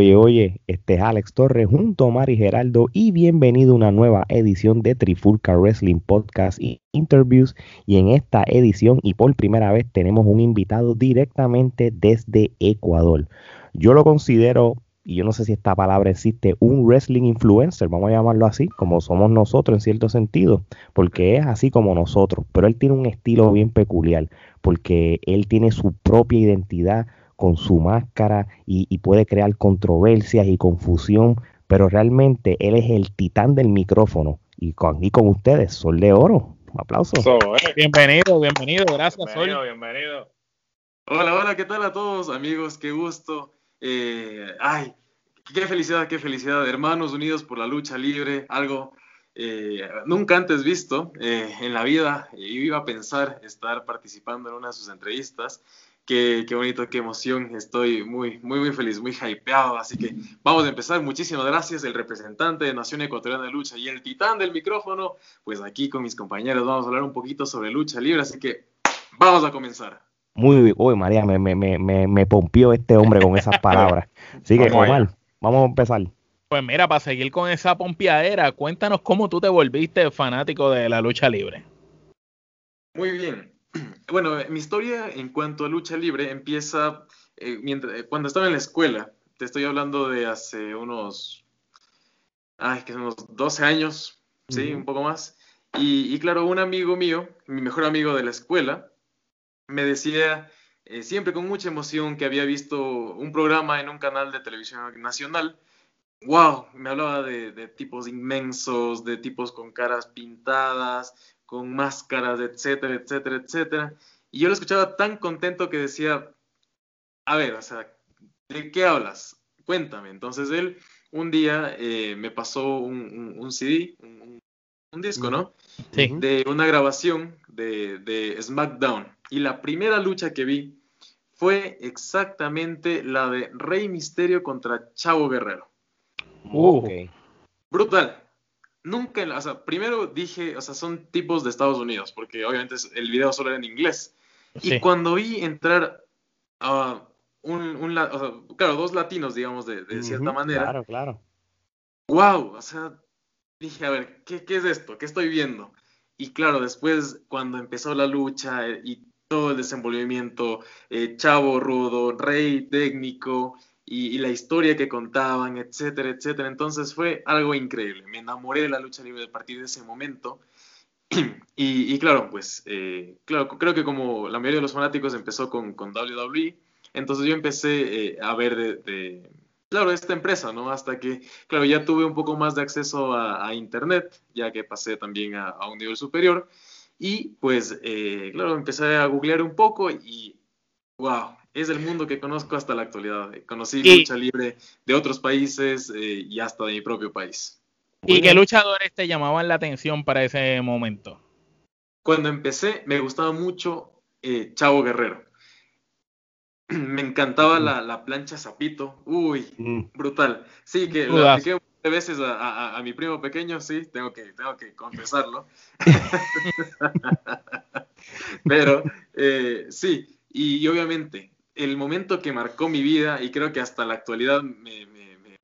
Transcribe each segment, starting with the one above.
Oye, oye, este es Alex Torres junto a Mari Geraldo y bienvenido a una nueva edición de Trifulca Wrestling Podcast y Interviews. Y en esta edición y por primera vez tenemos un invitado directamente desde Ecuador. Yo lo considero, y yo no sé si esta palabra existe, un wrestling influencer, vamos a llamarlo así, como somos nosotros en cierto sentido, porque es así como nosotros, pero él tiene un estilo bien peculiar, porque él tiene su propia identidad con su máscara y, puede crear controversias y confusión, pero realmente él es el titán del micrófono. Y con, y con ustedes, Sol de Oro. Un aplauso. Bienvenido, bienvenido, gracias bienvenido, Sol. Bienvenido. Hola, hola, ¿qué tal a todos amigos? Qué gusto. Eh, ay, qué felicidad, qué felicidad. Hermanos unidos por la lucha libre, algo eh, nunca antes visto eh, en la vida. Iba a pensar estar participando en una de sus entrevistas Qué, bonito, qué emoción. Estoy muy, muy, muy feliz, muy hypeado. Así que vamos a empezar. Muchísimas gracias. El representante de Nación Ecuatoriana de Lucha y el titán del micrófono. Pues aquí con mis compañeros vamos a hablar un poquito sobre lucha libre. Así que vamos a comenzar. Muy bien. Uy, María, me, me, me, me pompió este hombre con esas palabras. Así que, mal, vamos a empezar. Pues mira, para seguir con esa pompiadera, cuéntanos cómo tú te volviste fanático de la lucha libre. Muy bien. Bueno, mi historia en cuanto a lucha libre empieza eh, mientras, eh, cuando estaba en la escuela. Te estoy hablando de hace unos, ay, que unos 12 años, sí, un poco más. Y, claro, un amigo mío, mi mejor amigo de la escuela, me decía eh, siempre con mucha emoción que había visto un programa en un canal de televisión nacional. ¡Wow! Me hablaba de, de tipos inmensos, de tipos con caras pintadas, con máscaras, etcétera, etcétera, etcétera. Y yo lo escuchaba tan contento que decía, a ver, o sea, ¿de qué hablas? Cuéntame. Entonces él un día eh, me pasó un, CD, un, disco, ¿no? Sí. De una grabación de, de, SmackDown. Y la primera lucha que vi fue exactamente la de Rey Misterio contra Chavo Guerrero. Uh. Brutal nunca, o sea, primero dije, o sea, son tipos de Estados Unidos, porque obviamente el video solo era en inglés. Y cuando vi entrar a un, un o sea, claro, dos latinos, digamos, de, de cierta manera. Claro, claro. Wow, o sea, dije, a ver, ¿qué, ¿qué, es esto? ¿Qué estoy viendo? Y claro, después, cuando empezó la lucha eh, y todo el desenvolvimiento, eh, chavo rudo, rey técnico, y, la historia que contaban, etcétera, etcétera. Entonces fue algo increíble. Me enamoré de la lucha libre a partir de ese momento. Y, claro, pues, eh, claro, creo que como la mayoría de los fanáticos empezó con, con WWE, entonces yo empecé eh, a ver de, claro, esta empresa, ¿no? Hasta que, claro, ya tuve un poco más de acceso a, Internet, ya que pasé también a, a un nivel superior. Y pues, eh, claro, empecé a googlear un poco y, wow, es el mundo que conozco hasta la actualidad. Conocí lucha libre de otros países eh, y hasta de mi propio país. ¿Y qué luchadores te llamaban la atención para ese momento? Cuando empecé, me gustaba mucho eh, Chavo Guerrero. me encantaba mm. la, plancha Zapito. Uy, mm. brutal. Sí, que lo apliqué muchas veces a, mi primo pequeño, sí, tengo que, tengo que confesarlo. Pero eh, sí, y obviamente el momento que marcó mi vida y creo que hasta la actualidad me,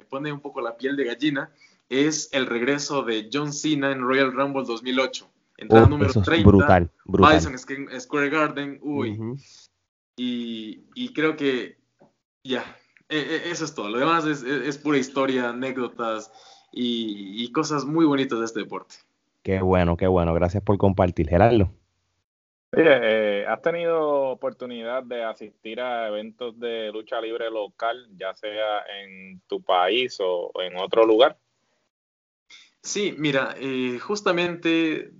pone un poco la piel de gallina es el regreso de John Cena en Royal Rumble 2008. Entrada número 30. Brutal, brutal. Square Garden, uy. y, creo que ya, e, e, eso es todo. Lo demás es, pura historia, anécdotas y, y, cosas muy bonitas de este deporte. Qué bueno, qué bueno. Gracias por compartir, Gerardo. Oye, eh, ¿has tenido oportunidad de asistir a eventos de lucha libre local, ya sea en tu país o en otro lugar? Sí, mira, eh, justamente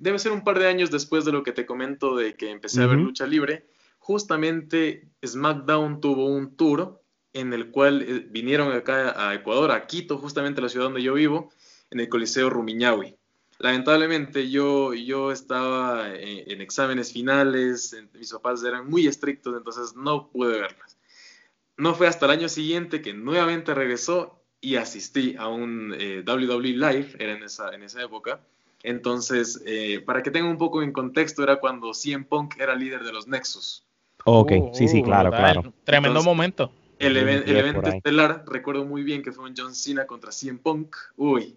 debe ser un par de años después de lo que te comento de que empecé a ver lucha libre. Justamente SmackDown tuvo un tour en el cual eh, vinieron acá a Ecuador, a Quito, justamente la ciudad donde yo vivo, en el Coliseo Rumiñahui lamentablemente yo, yo estaba en, exámenes finales, mis papás eran muy estrictos, entonces no pude verlas. No fue hasta el año siguiente que nuevamente regresó y asistí a un eh, WWE Live, era en esa, en esa época. Entonces, eh, para que tengan un poco en contexto, era cuando CM Punk era líder de los Nexus. Ok, sí, sí, claro, claro. Tremendo momento. El, evento estelar, recuerdo muy bien que fue un John Cena contra CM Punk. Uy,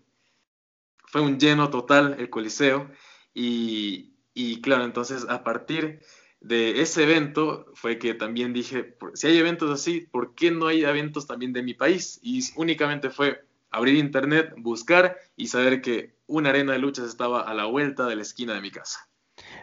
fue un lleno total el Coliseo. Y, y claro, entonces a partir de ese evento fue que también dije, si hay eventos así, ¿por qué no hay eventos también de mi país? Y únicamente fue abrir internet, buscar y saber que una arena de luchas estaba a la vuelta de la esquina de mi casa.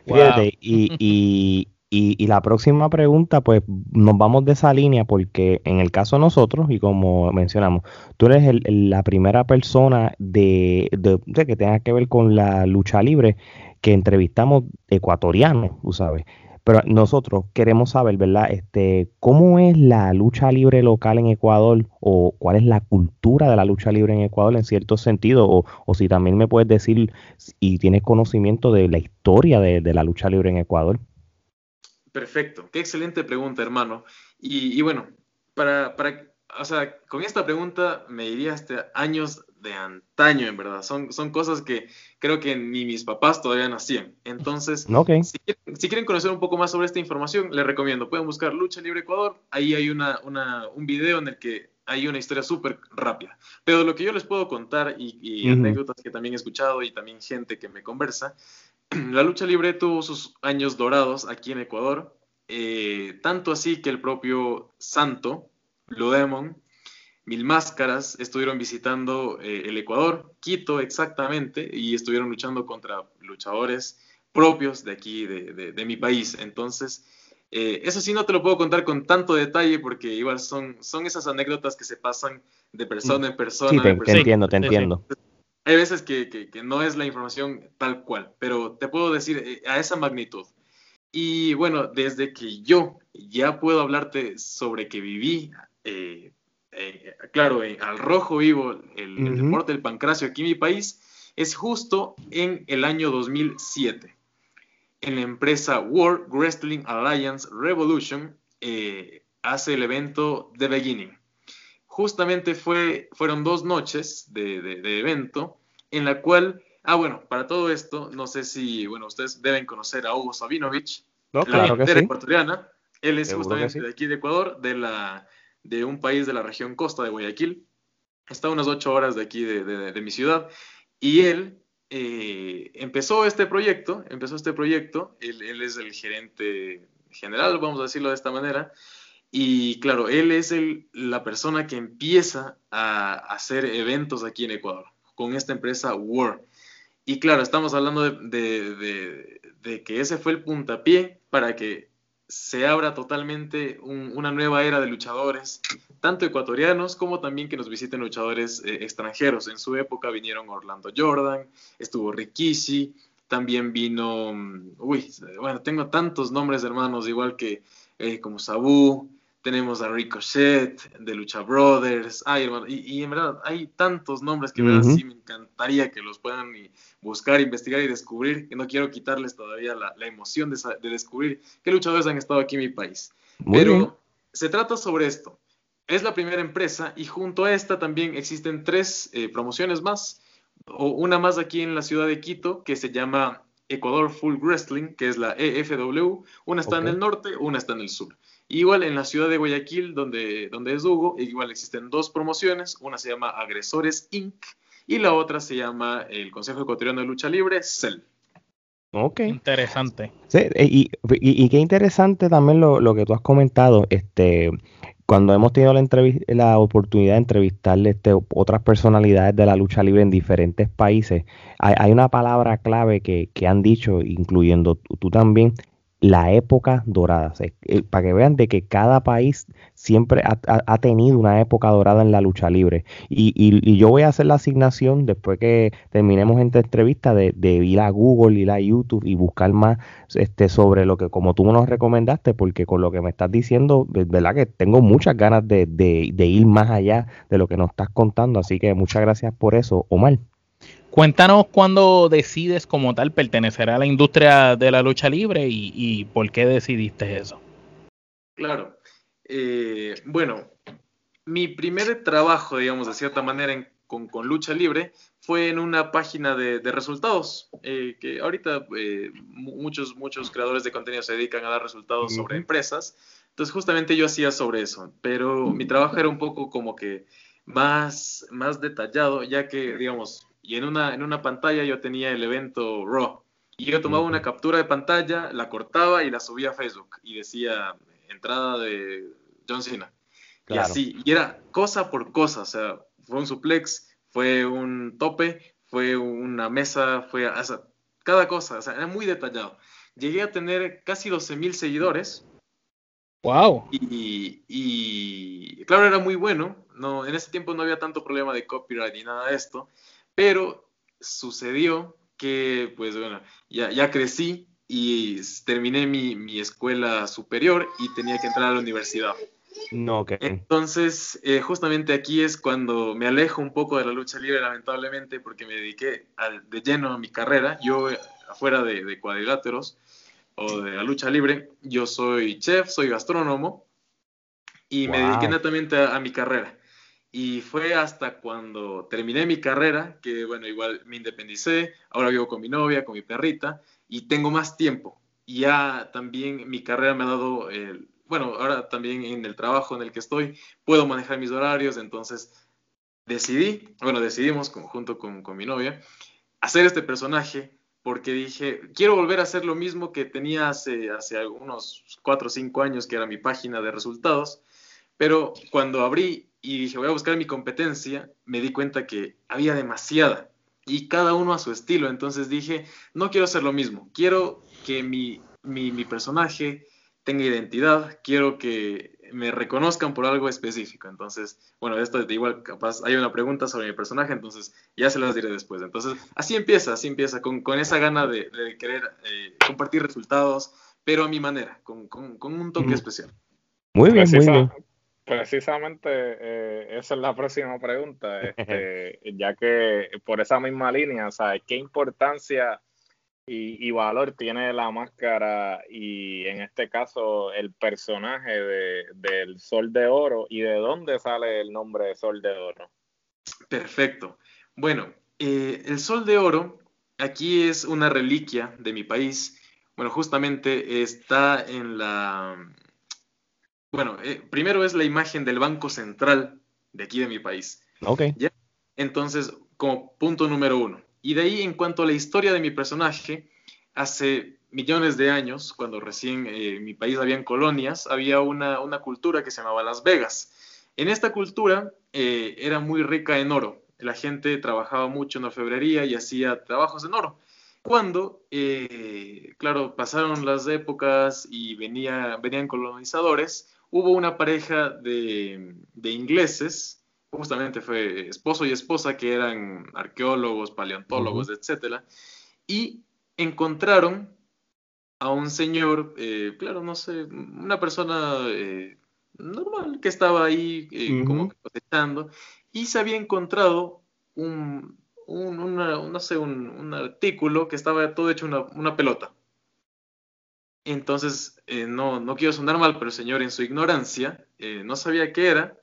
Fíjate, y, y, la próxima pregunta, pues nos vamos de esa línea porque en el caso de nosotros, y como mencionamos, tú eres la primera persona de, de, que tenga que ver con la lucha libre que entrevistamos ecuatorianos, tú sabes. Pero nosotros queremos saber, ¿verdad? Este, ¿cómo es la lucha libre local en Ecuador o cuál es la cultura de la lucha libre en Ecuador en cierto sentido? O, o si también me puedes decir y tienes conocimiento de la historia de la lucha libre en Ecuador. Perfecto, qué excelente pregunta, hermano. Y, bueno, para, para, o sea, con esta pregunta me iría hasta años de antaño, en verdad. Son, son cosas que creo que ni mis papás todavía nacían. Entonces, si, quieren, conocer un poco más sobre esta información, les recomiendo, pueden buscar Lucha Libre Ecuador. Ahí hay una, una, un video en el que hay una historia súper rápida. Pero lo que yo les puedo contar y, anécdotas que también he escuchado y también gente que me conversa, la lucha libre tuvo sus años dorados aquí en Ecuador, eh, tanto así que el propio Santo, Blue Demon, Mil Máscaras estuvieron visitando eh, el Ecuador, Quito exactamente, y estuvieron luchando contra luchadores propios de aquí, de, mi país. Entonces, eh, eso sí no te lo puedo contar con tanto detalle porque igual son, son esas anécdotas que se pasan de persona en persona. Sí, te, entiendo, te entiendo hay veces que, no es la información tal cual, pero te puedo decir eh, a esa magnitud. Y bueno, desde que yo ya puedo hablarte sobre que viví, eh, eh, claro, al rojo vivo, el, deporte del pancracio aquí en mi país, es justo en el año 2007. En la empresa World Wrestling Alliance Revolution hace el evento The Beginning justamente fue, fueron dos noches de, evento en la cual, ah, bueno, para todo esto, no sé si, bueno, ustedes deben conocer a Hugo Sabinovich, no, claro la que ecuatoriana. Él es justamente de aquí de Ecuador, de, la, de un país de la región costa de Guayaquil. Está a unas ocho horas de aquí de, mi ciudad. Y él eh, empezó este proyecto, empezó este proyecto, él, él, es el gerente general, vamos a decirlo de esta manera, y claro, él es el, la persona que empieza a hacer eventos aquí en Ecuador con esta empresa War. Y claro, estamos hablando de, que ese fue el puntapié para que se abra totalmente una nueva era de luchadores, tanto ecuatorianos como también que nos visiten luchadores eh, extranjeros. En su época vinieron Orlando Jordan, estuvo Rikishi, también vino, mm, uy, bueno, tengo tantos nombres hermanos, igual que eh, como Sabu, tenemos a Ricochet, de Lucha Brothers, ay, y, en verdad hay tantos nombres que sí me encantaría que los puedan buscar, investigar y descubrir, que no quiero quitarles todavía la, emoción de, descubrir qué luchadores han estado aquí en mi país. Pero se trata sobre esto. Es la primera empresa y junto a esta también existen tres eh, promociones más, o una más aquí en la ciudad de Quito que se llama Ecuador Full Wrestling, que es la EFW, una está en el norte, una está en el sur. Igual en la ciudad de Guayaquil, donde, donde es Hugo, igual existen dos promociones, una se llama Agresores Inc. y la otra se llama el Consejo Ecuatoriano de Lucha Libre, CEL. Ok. Interesante. Sí, y, y, qué interesante también lo, lo, que tú has comentado, este, cuando hemos tenido la, la oportunidad de entrevistarle este, otras personalidades de la lucha libre en diferentes países, hay, hay una palabra clave que, que, han dicho, incluyendo tú también, la época dorada, eh, para que vean de que cada país siempre ha, tenido una época dorada en la lucha libre. Y, y, yo voy a hacer la asignación después que terminemos esta entrevista de, de, ir a Google, ir a YouTube y buscar más este, sobre lo que como tú nos recomendaste, porque con lo que me estás diciendo, verdad que tengo muchas ganas de, de, de ir más allá de lo que nos estás contando. Así que muchas gracias por eso, Omar. Cuéntanos cuándo decides como tal pertenecer a la industria de la lucha libre y, por qué decidiste eso. Claro. Eh, bueno, mi primer trabajo, digamos, de cierta manera con, lucha libre fue en una página de, resultados, eh, que ahorita eh, muchos, muchos creadores de contenido se dedican a dar resultados sobre empresas, Entonces justamente yo hacía sobre eso, pero mi trabajo era un poco como que más, más detallado, ya que, digamos, y en una, en una pantalla yo tenía el evento Raw, y yo tomaba una captura de pantalla, la cortaba y la subía a Facebook, y decía entrada de John Cena. Y así, y era cosa por cosa, o sea, fue un suplex, fue un tope, fue una mesa, fue, o sea, cada cosa, o sea, era muy detallado. Llegué a tener casi 12 mil seguidores. Wow. Y, y, claro, era muy bueno. No, en ese tiempo no había tanto problema de copyright ni nada de esto, pero sucedió que, pues bueno, ya, ya crecí y terminé mi, mi escuela superior y tenía que entrar a la universidad. No, ok. Entonces, eh, justamente aquí es cuando me alejo un poco de la lucha libre, lamentablemente, porque me dediqué de lleno a mi carrera. Yo, eh, afuera de, cuadriláteros o de la lucha libre, yo soy chef, soy gastrónomo y me dediqué netamente a, mi carrera. Y fue hasta cuando terminé mi carrera, que bueno, igual me independicé, ahora vivo con mi novia, con mi perrita, y tengo más tiempo. Ya también mi carrera me ha dado el, bueno, ahora también en el trabajo en el que estoy, puedo manejar mis horarios, entonces decidí, bueno, decidimos junto con, mi novia, hacer este personaje porque dije, quiero volver a hacer lo mismo que tenía hace, hace unos 4 o 5 años, que era mi página de resultados, pero cuando abrí y dije, voy a buscar mi competencia, me di cuenta que había demasiada y cada uno a su estilo, entonces dije, no quiero hacer lo mismo, quiero que mi, mi, mi personaje tenga identidad, quiero que me reconozcan por algo específico. Entonces, bueno, esto igual capaz hay una pregunta sobre mi personaje, entonces ya se las diré después. Entonces, así empieza, así empieza, con, con esa gana de, querer eh, compartir resultados, pero a mi manera, con, con, un toque especial. Muy bien, muy bien. Precisamente eh, esa es la próxima pregunta, este, ya que por esa misma línea, sea, ¿qué importancia y, valor tiene la máscara y en este caso el personaje de, del Sol de Oro y de dónde sale el nombre de Sol de Oro. Perfecto. Bueno, eh, el Sol de Oro aquí es una reliquia de mi país. Bueno, justamente está en la... Bueno, eh, primero es la imagen del Banco Central de aquí de mi país. Ok. Entonces, como punto número uno. Y de ahí, en cuanto a la historia de mi personaje, hace millones de años, cuando recién en eh, mi país habían colonias, había una, cultura que se llamaba Las Vegas. En esta cultura eh, era muy rica en oro. La gente trabajaba mucho en orfebrería y hacía trabajos en oro. Cuando, eh, claro, pasaron las épocas y venía, venían colonizadores, hubo una pareja de, de ingleses justamente fue esposo y esposa que eran arqueólogos, paleontólogos, etcétera, y encontraron a un señor, eh, claro, no sé, una persona eh, normal que estaba ahí eh, como cosechando y se había encontrado un, un no sé, un, artículo que estaba todo hecho una, una pelota. Entonces, no, no quiero sonar mal, pero el señor en su ignorancia no sabía qué era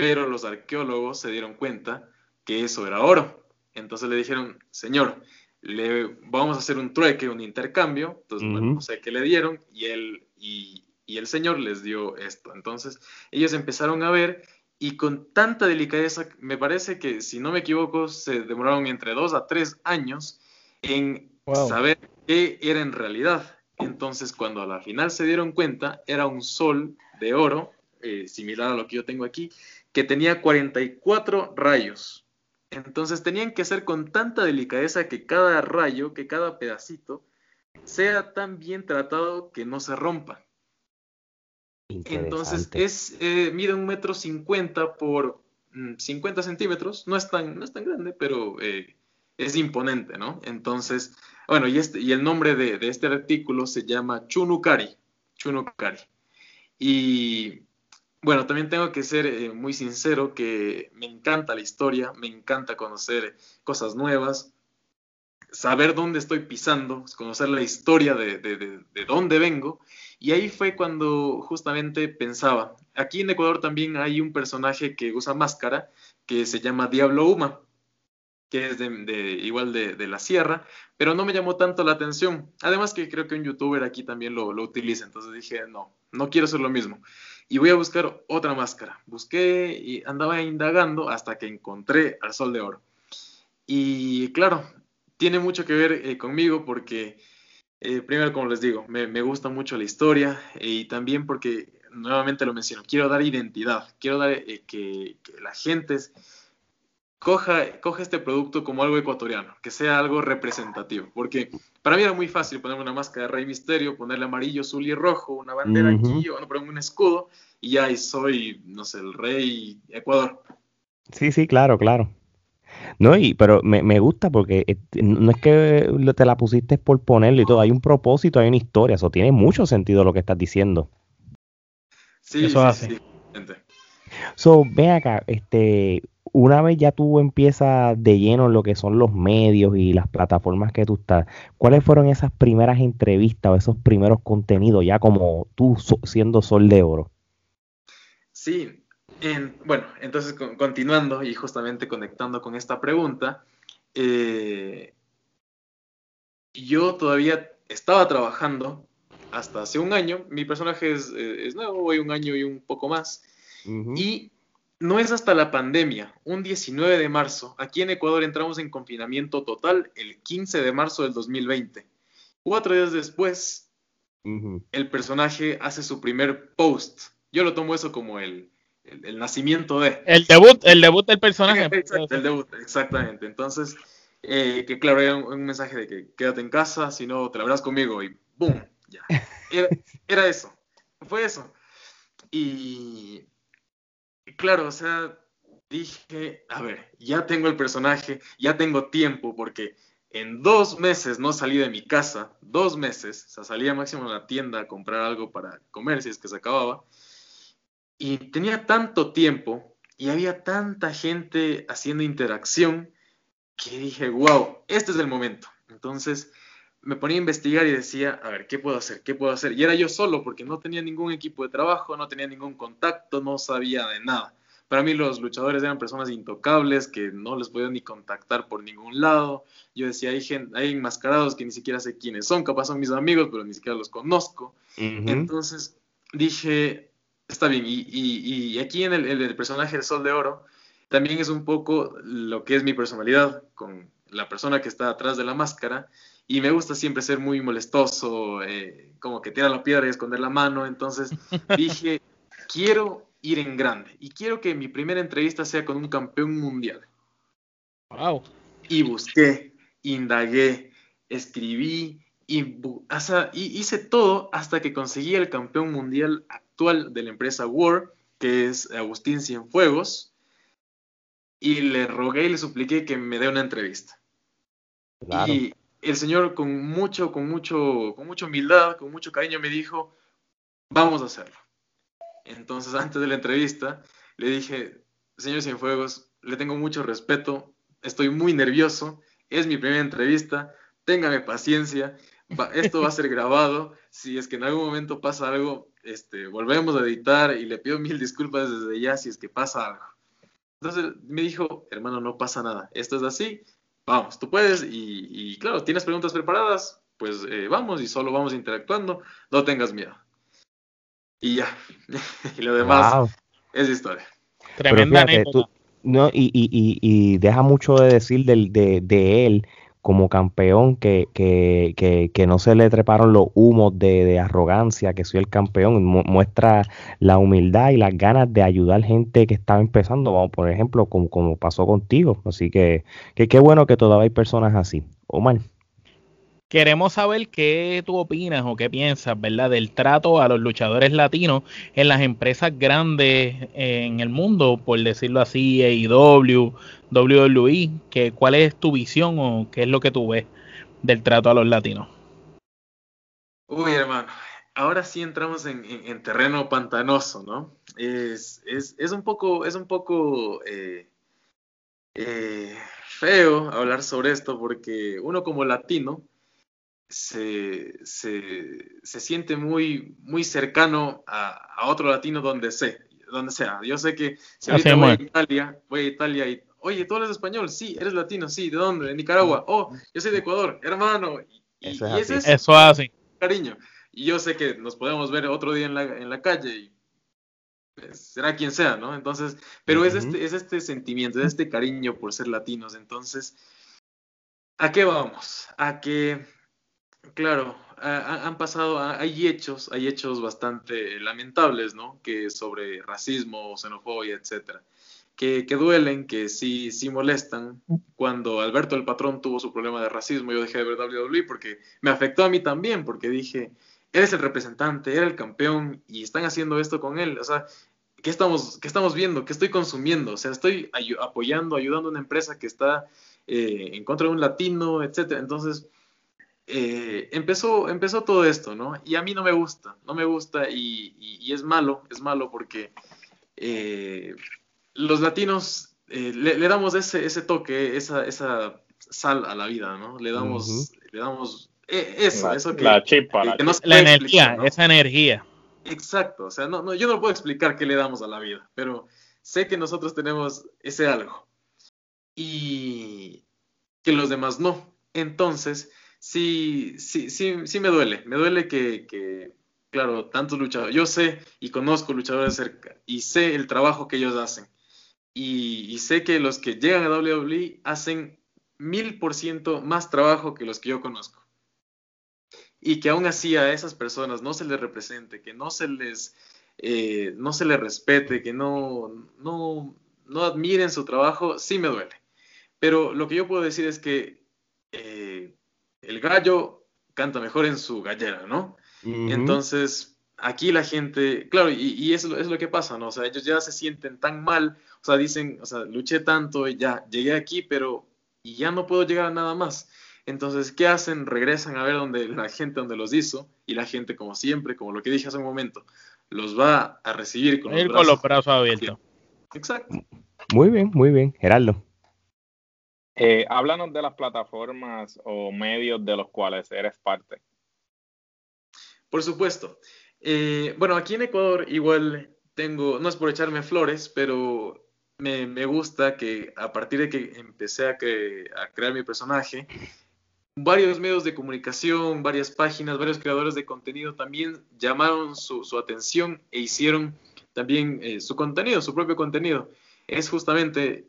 pero los arqueólogos se dieron cuenta que eso era oro. Entonces le dijeron, señor, le vamos a hacer un trueque, un intercambio. Entonces, no sé qué le dieron y él y, el señor les dio esto. Entonces, ellos empezaron a ver y con tanta delicadeza, me parece que, si no me equivoco, se demoraron entre dos a tres años en saber qué era en realidad. Entonces, cuando a la final se dieron cuenta, era un sol de oro, eh, similar a lo que yo tengo aquí, que tenía 44 rayos. Entonces tenían que hacer con tanta delicadeza que cada rayo, que cada pedacito, sea tan bien tratado que no se rompa. Entonces es, eh, mide un metro cincuenta por 50 mm, centímetros, no es tan, no es tan grande, pero eh, es imponente, ¿no? Entonces, bueno, y, este, el nombre de, de este artículo se llama Chunukari, Chunukari. Y bueno, también tengo que ser eh, muy sincero que me encanta la historia, me encanta conocer cosas nuevas, saber dónde estoy pisando, conocer la historia de, de, dónde vengo. Y ahí fue cuando justamente pensaba, aquí en Ecuador también hay un personaje que usa máscara que se llama Diablo Uma. Que es de, igual de, la sierra, pero no me llamó tanto la atención. Además que creo que un youtuber aquí también lo, lo utiliza, entonces dije, no, no quiero hacer lo mismo. Y voy a buscar otra máscara. Busqué y andaba indagando hasta que encontré al Sol de Oro. Y claro, tiene mucho que ver eh, conmigo porque, eh, primero, como les digo, me, me, gusta mucho la historia y también porque, nuevamente lo menciono, quiero dar identidad, quiero dar eh, que, que, la gente coja, coja este producto como algo ecuatoriano, que sea algo representativo, porque para mí era muy fácil ponerme una máscara de Rey Misterio, ponerle amarillo, azul y rojo, una bandera aquí, o no, ponerme un escudo, y ya soy, no sé, el rey Ecuador. Sí, sí, claro, claro. No, y, pero me, me gusta porque eh, no es que te la pusiste por ponerlo y todo, hay un propósito, hay una historia, eso tiene mucho sentido lo que estás diciendo. Sí, eso hace. Sí, So, ve acá, este, una vez ya tú empiezas de lleno en lo que son los medios y las plataformas que tú estás, ¿cuáles fueron esas primeras entrevistas o esos primeros contenidos ya como tú siendo Sol de Oro? Sí, bueno, entonces continuando y justamente conectando con esta pregunta, eh, yo todavía estaba trabajando hasta hace un año, mi personaje es, eh, nuevo, voy un año y un poco más, y no es hasta la pandemia, un 19 de marzo, aquí en Ecuador entramos en confinamiento total el 15 de marzo del 2020. Cuatro días después, el personaje hace su primer post. Yo lo tomo eso como el, el, nacimiento de... El debut, el debut del personaje. el debut, exactamente. Entonces, eh, que claro, era un, mensaje de que quédate en casa, si no te la verás conmigo y ¡boom! Ya. era eso, fue eso. Y claro, o sea, dije, a ver, ya tengo el personaje, ya tengo tiempo, porque en dos meses no salí de mi casa, dos meses, o sea, salía máximo a la tienda a comprar algo para comer si es que se acababa, y tenía tanto tiempo y había tanta gente haciendo interacción que dije, wow, este es el momento. Entonces me ponía a investigar y decía, a ver, ¿qué puedo hacer? ¿Qué puedo hacer? Y era yo solo porque no tenía ningún equipo de trabajo, no tenía ningún contacto, no sabía de nada. Para mí los luchadores eran personas intocables que no les podía ni contactar por ningún lado. Yo decía, hay, gente, hay enmascarados que ni siquiera sé quiénes son, capaz son mis amigos, pero ni siquiera los conozco. Entonces dije, está bien, y, aquí en el, el, personaje del Sol de Oro, también es un poco lo que es mi personalidad con la persona que está atrás de la máscara y me gusta siempre ser muy molestoso, eh, como que tirar la piedra y esconder la mano. Entonces dije, quiero ir en grande y quiero que mi primera entrevista sea con un campeón mundial. Wow. Y busqué, indagué, escribí y, hice todo hasta que conseguí el campeón mundial actual de la empresa War, que es Agustín Cienfuegos, y le rogué y le supliqué que me dé una entrevista. Y el señor con mucho, con mucho, con mucha humildad, con mucho cariño me dijo, vamos a hacerlo. Entonces, antes de la entrevista, le dije, señor Cienfuegos, le tengo mucho respeto, estoy muy nervioso, es mi primera entrevista, téngame paciencia, esto va a ser grabado, si es que en algún momento pasa algo, este, volvemos a editar y le pido mil disculpas desde ya si es que pasa algo. Entonces me dijo, hermano, no pasa nada, esto es así, vamos, tú puedes y, claro, tienes preguntas preparadas, pues eh, vamos y solo vamos interactuando, no tengas miedo. Y ya, y lo demás es historia. Tremenda no, y, y, y, deja mucho de decir del, de, de él como campeón que, que, que, que, no se le treparon los humos de, de arrogancia, que soy el campeón, muestra la humildad y las ganas de ayudar gente que estaba empezando, vamos, por ejemplo, como, como pasó contigo. Así que qué bueno que todavía hay personas así. Omar. Queremos saber qué tú opinas o qué piensas, ¿verdad? Del trato a los luchadores latinos en las empresas grandes en el mundo, por decirlo así, AEW, WWE, que, ¿cuál es tu visión o qué es lo que tú ves del trato a los latinos? Uy, hermano, ahora sí entramos en, terreno pantanoso, ¿no? Es, un poco, es un poco eh, eh, feo hablar sobre esto porque uno como latino, se, se, siente muy, muy cercano a, otro latino donde, sé, donde sea. Yo sé que si voy a Italia, voy a Italia y Oye, ¿tú hablas español? Sí, eres latino, sí, ¿de dónde? De Nicaragua. Oh, yo soy de Ecuador, hermano. Y, eso es eso hace. Cariño. Y yo sé que nos podemos ver otro día en la, en la calle y pues, será quien sea, ¿no? Entonces, pero es, este, es este sentimiento, es este cariño por ser latinos. Entonces, ¿a qué vamos? A que, claro, han pasado, hay hechos, hay hechos bastante lamentables, ¿no? Que sobre racismo, xenofobia, etcétera. Que, que, duelen, que sí, sí molestan. Cuando Alberto el Patrón tuvo su problema de racismo, yo dejé de ver WWE porque me afectó a mí también, porque dije, él es el representante, era el campeón y están haciendo esto con él. O sea, ¿qué estamos, qué estamos viendo? ¿Qué estoy consumiendo? O sea, estoy apoyando, ayudando a una empresa que está eh, en contra de un latino, etcétera. Entonces, eh, empezó, empezó todo esto, ¿no? Y a mí no me gusta, no me gusta y, es malo, es malo porque eh, los latinos eh, le, damos ese, ese toque, esa, esa, sal a la vida, ¿no? Le damos, le damos eso, eso que, la chispa, la, la energía, esa energía. Exacto, o sea, no, no, yo no puedo explicar qué le damos a la vida, pero sé que nosotros tenemos ese algo y que los demás no. Entonces, sí, sí, sí, sí me duele. Me duele que, claro, tantos luchadores. Yo sé y conozco luchadores cerca y sé el trabajo que ellos hacen. Y, sé que los que llegan a WWE hacen mil por ciento más trabajo que los que yo conozco. Y que aún así a esas personas no se les represente, que no se les, eh, no se les respete, que no, no, no admiren su trabajo, sí me duele. Pero lo que yo puedo decir es que eh, el gallo canta mejor en su gallera, ¿no? Entonces, aquí la gente, claro, y, eso es lo que pasa, ¿no? O sea, ellos ya se sienten tan mal, o sea, dicen, o sea, luché tanto y ya llegué aquí, pero y ya no puedo llegar a nada más. Entonces, ¿qué hacen? Regresan a ver donde la gente donde los hizo y la gente, como siempre, como lo que dije hace un momento, los va a recibir con, los brazos, con los brazos abiertos. Exacto. Muy bien, muy bien, Gerardo. Eh, háblanos de las plataformas o medios de los cuales eres parte. Por supuesto. Eh, bueno, aquí en Ecuador igual tengo, no es por echarme flores, pero me, gusta que a partir de que empecé a, crear mi personaje, varios medios de comunicación, varias páginas, varios creadores de contenido también llamaron su, atención e hicieron también eh, su contenido, su propio contenido. Es justamente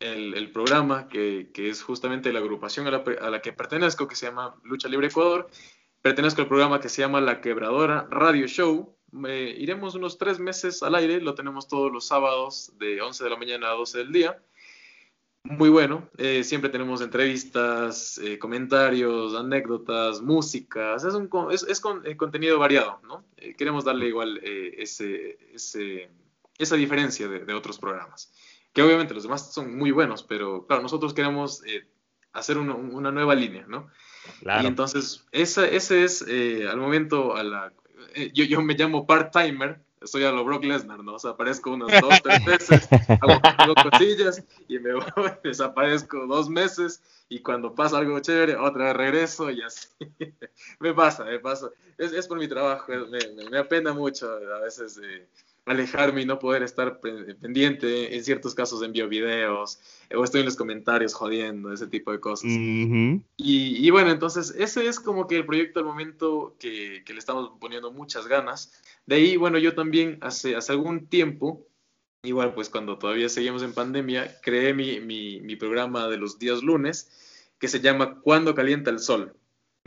el, programa, que, es justamente la agrupación a la, que pertenezco, que se llama Lucha Libre Ecuador. Pertenezco al programa que se llama La Quebradora Radio Show. iremos unos tres meses al aire, lo tenemos todos los sábados de 11 de la mañana a 12 del día. Muy bueno, eh, siempre tenemos entrevistas, eh, comentarios, anécdotas, músicas, es, un, es, con, eh, contenido variado, ¿no? queremos darle igual ese, esa diferencia de otros programas que obviamente los demás son muy buenos, pero claro, nosotros queremos eh, hacer una, nueva línea, ¿no? Claro. Y entonces, ese, ese es eh, al momento, a la, eh, yo, yo me llamo part-timer, soy a lo Brock Lesnar, ¿no? O sea, aparezco unas dos, tres veces, hago, cosillas y me desaparezco dos meses y cuando pasa algo chévere, otra vez regreso y así. me pasa, me pasa. Es, es por mi trabajo, me, me, apena mucho a veces alejarme y no poder estar pendiente. En ciertos casos envío videos o estoy en los comentarios jodiendo, ese tipo de cosas. y, bueno, entonces ese es como que el proyecto al momento que, le estamos poniendo muchas ganas. De ahí, bueno, yo también hace, hace algún tiempo, igual pues cuando todavía seguimos en pandemia, creé mi, mi, mi programa de los días lunes que se llama Cuando calienta el sol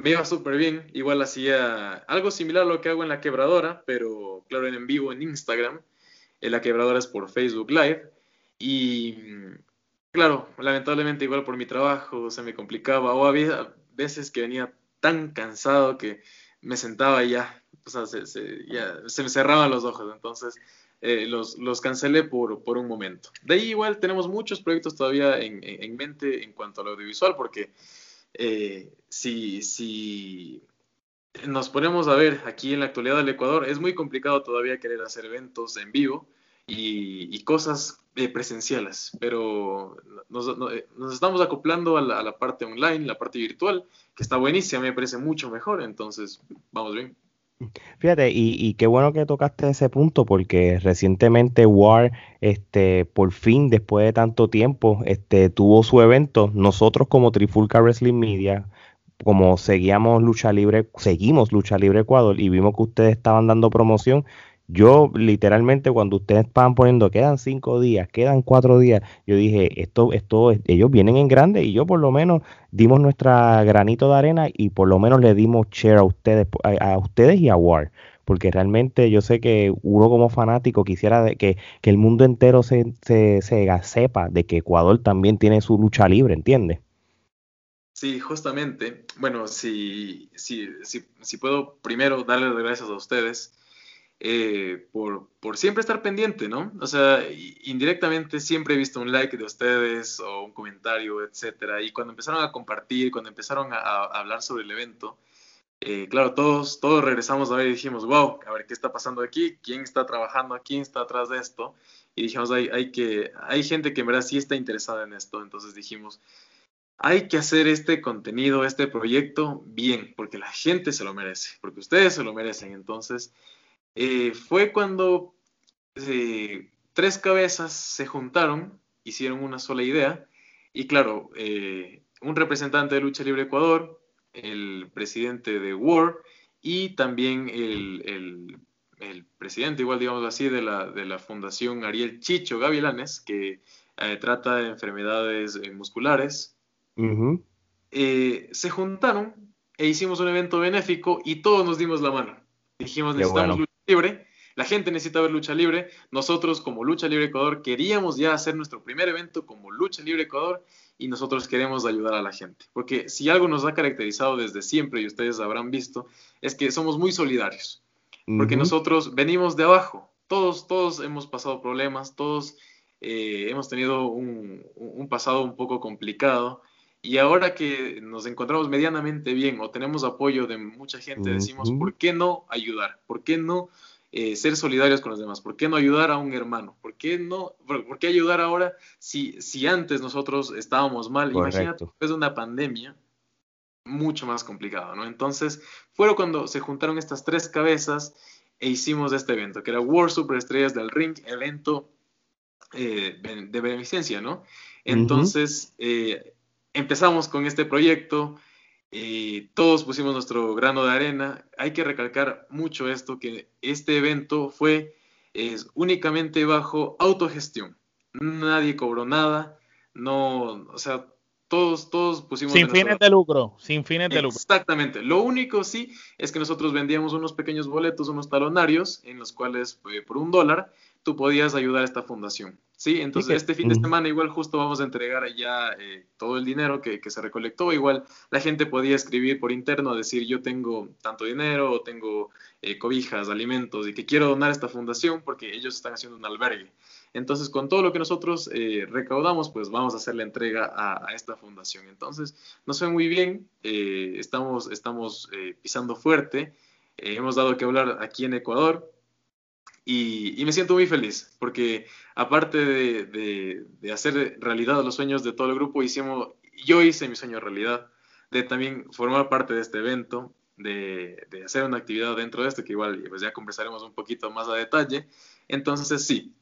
me iba súper bien. Igual hacía algo similar a lo que hago en la quebradora, pero claro, en vivo en Instagram. En la quebradora es por Facebook Live. Y claro, lamentablemente igual por mi trabajo se me complicaba. O había veces que venía tan cansado que me sentaba y ya, o sea, se, se, me cerraban los ojos. Entonces eh, los, los, cancelé por, por, un momento. De ahí igual tenemos muchos proyectos todavía en, en mente en cuanto al audiovisual, porque eh, si, si nos ponemos a ver aquí en la actualidad del Ecuador, es muy complicado todavía querer hacer eventos en vivo y, cosas eh, presenciales, pero nos, eh, nos, estamos acoplando a la, parte online, la parte virtual, que está buenísima, me parece mucho mejor, entonces vamos bien. Fíjate, y, qué bueno que tocaste ese punto, porque recientemente War, este, por fin, después de tanto tiempo, este, tuvo su evento. Nosotros como Trifulca Wrestling Media, como seguíamos Lucha Libre, seguimos Lucha Libre Ecuador y vimos que ustedes estaban dando promoción, yo literalmente cuando ustedes estaban poniendo quedan cinco días, quedan cuatro días, yo dije, esto, esto, ellos vienen en grande y yo por lo menos dimos nuestra granito de arena y por lo menos le dimos share a ustedes, a, ustedes y a War. Porque realmente yo sé que uno como fanático quisiera que, que, el mundo entero se, se, se sepa de que Ecuador también tiene su lucha libre, ¿entiendes? Sí, justamente. Bueno, si, si, si, si puedo primero darles las gracias a ustedes eh, por, por, siempre estar pendiente, ¿no? O sea, indirectamente siempre he visto un like de ustedes o un comentario, etcétera. Y cuando empezaron a compartir, cuando empezaron a, hablar sobre el evento, eh, claro, todos, todos regresamos a ver y dijimos, wow, a ver qué está pasando aquí, quién está trabajando quién está atrás de esto. Y dijimos, hay, hay, que, hay gente que en verdad sí está interesada en esto. Entonces dijimos, hay que hacer este contenido, este proyecto bien, porque la gente se lo merece, porque ustedes se lo merecen. Entonces, eh, fue cuando eh, tres cabezas se juntaron, hicieron una sola idea, y claro, eh, un representante de Lucha Libre Ecuador, el presidente de War y también el, presidente, igual digamos así, de la, de la Fundación Ariel Chicho Gavilanes, que trata de enfermedades musculares, se juntaron e hicimos un evento benéfico y todos nos dimos la mano. Dijimos, necesitamos libre, la gente necesita ver lucha libre. Nosotros como Lucha Libre Ecuador queríamos ya hacer nuestro primer evento como Lucha Libre Ecuador y nosotros queremos ayudar a la gente. Porque si algo nos ha caracterizado desde siempre y ustedes habrán visto, es que somos muy solidarios. Porque nosotros venimos de abajo. Todos, todos hemos pasado problemas, todos eh, hemos tenido un, pasado un poco complicado. Y ahora que nos encontramos medianamente bien o tenemos apoyo de mucha gente, decimos, ¿por qué no ayudar? ¿Por qué no eh, ser solidarios con los demás? ¿Por qué no ayudar a un hermano? ¿Por qué no? ¿Por qué ayudar ahora si, si antes nosotros estábamos mal? Imagínate, después de una pandemia, mucho más complicado, ¿no? Entonces, fue cuando se juntaron estas tres cabezas e hicimos este evento, que era World Superestrellas del Ring, evento eh, de beneficencia, ¿no? Entonces, eh, empezamos con este proyecto, y todos pusimos nuestro grano de arena. Hay que recalcar mucho esto, que este evento fue es, únicamente bajo autogestión. Nadie cobró nada, no, o sea, todos, todos pusimos... Sin fines de lucro, sin fines de lucro. Exactamente. Lo único sí es que nosotros vendíamos unos pequeños boletos, unos talonarios, en los cuales eh, por un dólar tú podías ayudar a esta fundación. Sí, entonces este fin de semana igual justo vamos a entregar ya eh, todo el dinero que, se recolectó. Igual la gente podía escribir por interno, decir yo tengo tanto dinero o tengo eh, cobijas, alimentos y que quiero donar a esta fundación porque ellos están haciendo un albergue. Entonces con todo lo que nosotros eh, recaudamos, pues vamos a hacer la entrega a, esta fundación. Entonces nos fue muy bien, estamos, estamos pisando fuerte, hemos dado que hablar aquí en Ecuador. Y, me siento muy feliz, porque aparte de, hacer realidad los sueños de todo el grupo, hicimos, yo hice mi sueño realidad, de también formar parte de este evento, de, hacer una actividad dentro de esto, que igual pues ya conversaremos un poquito más a detalle. Entonces sí,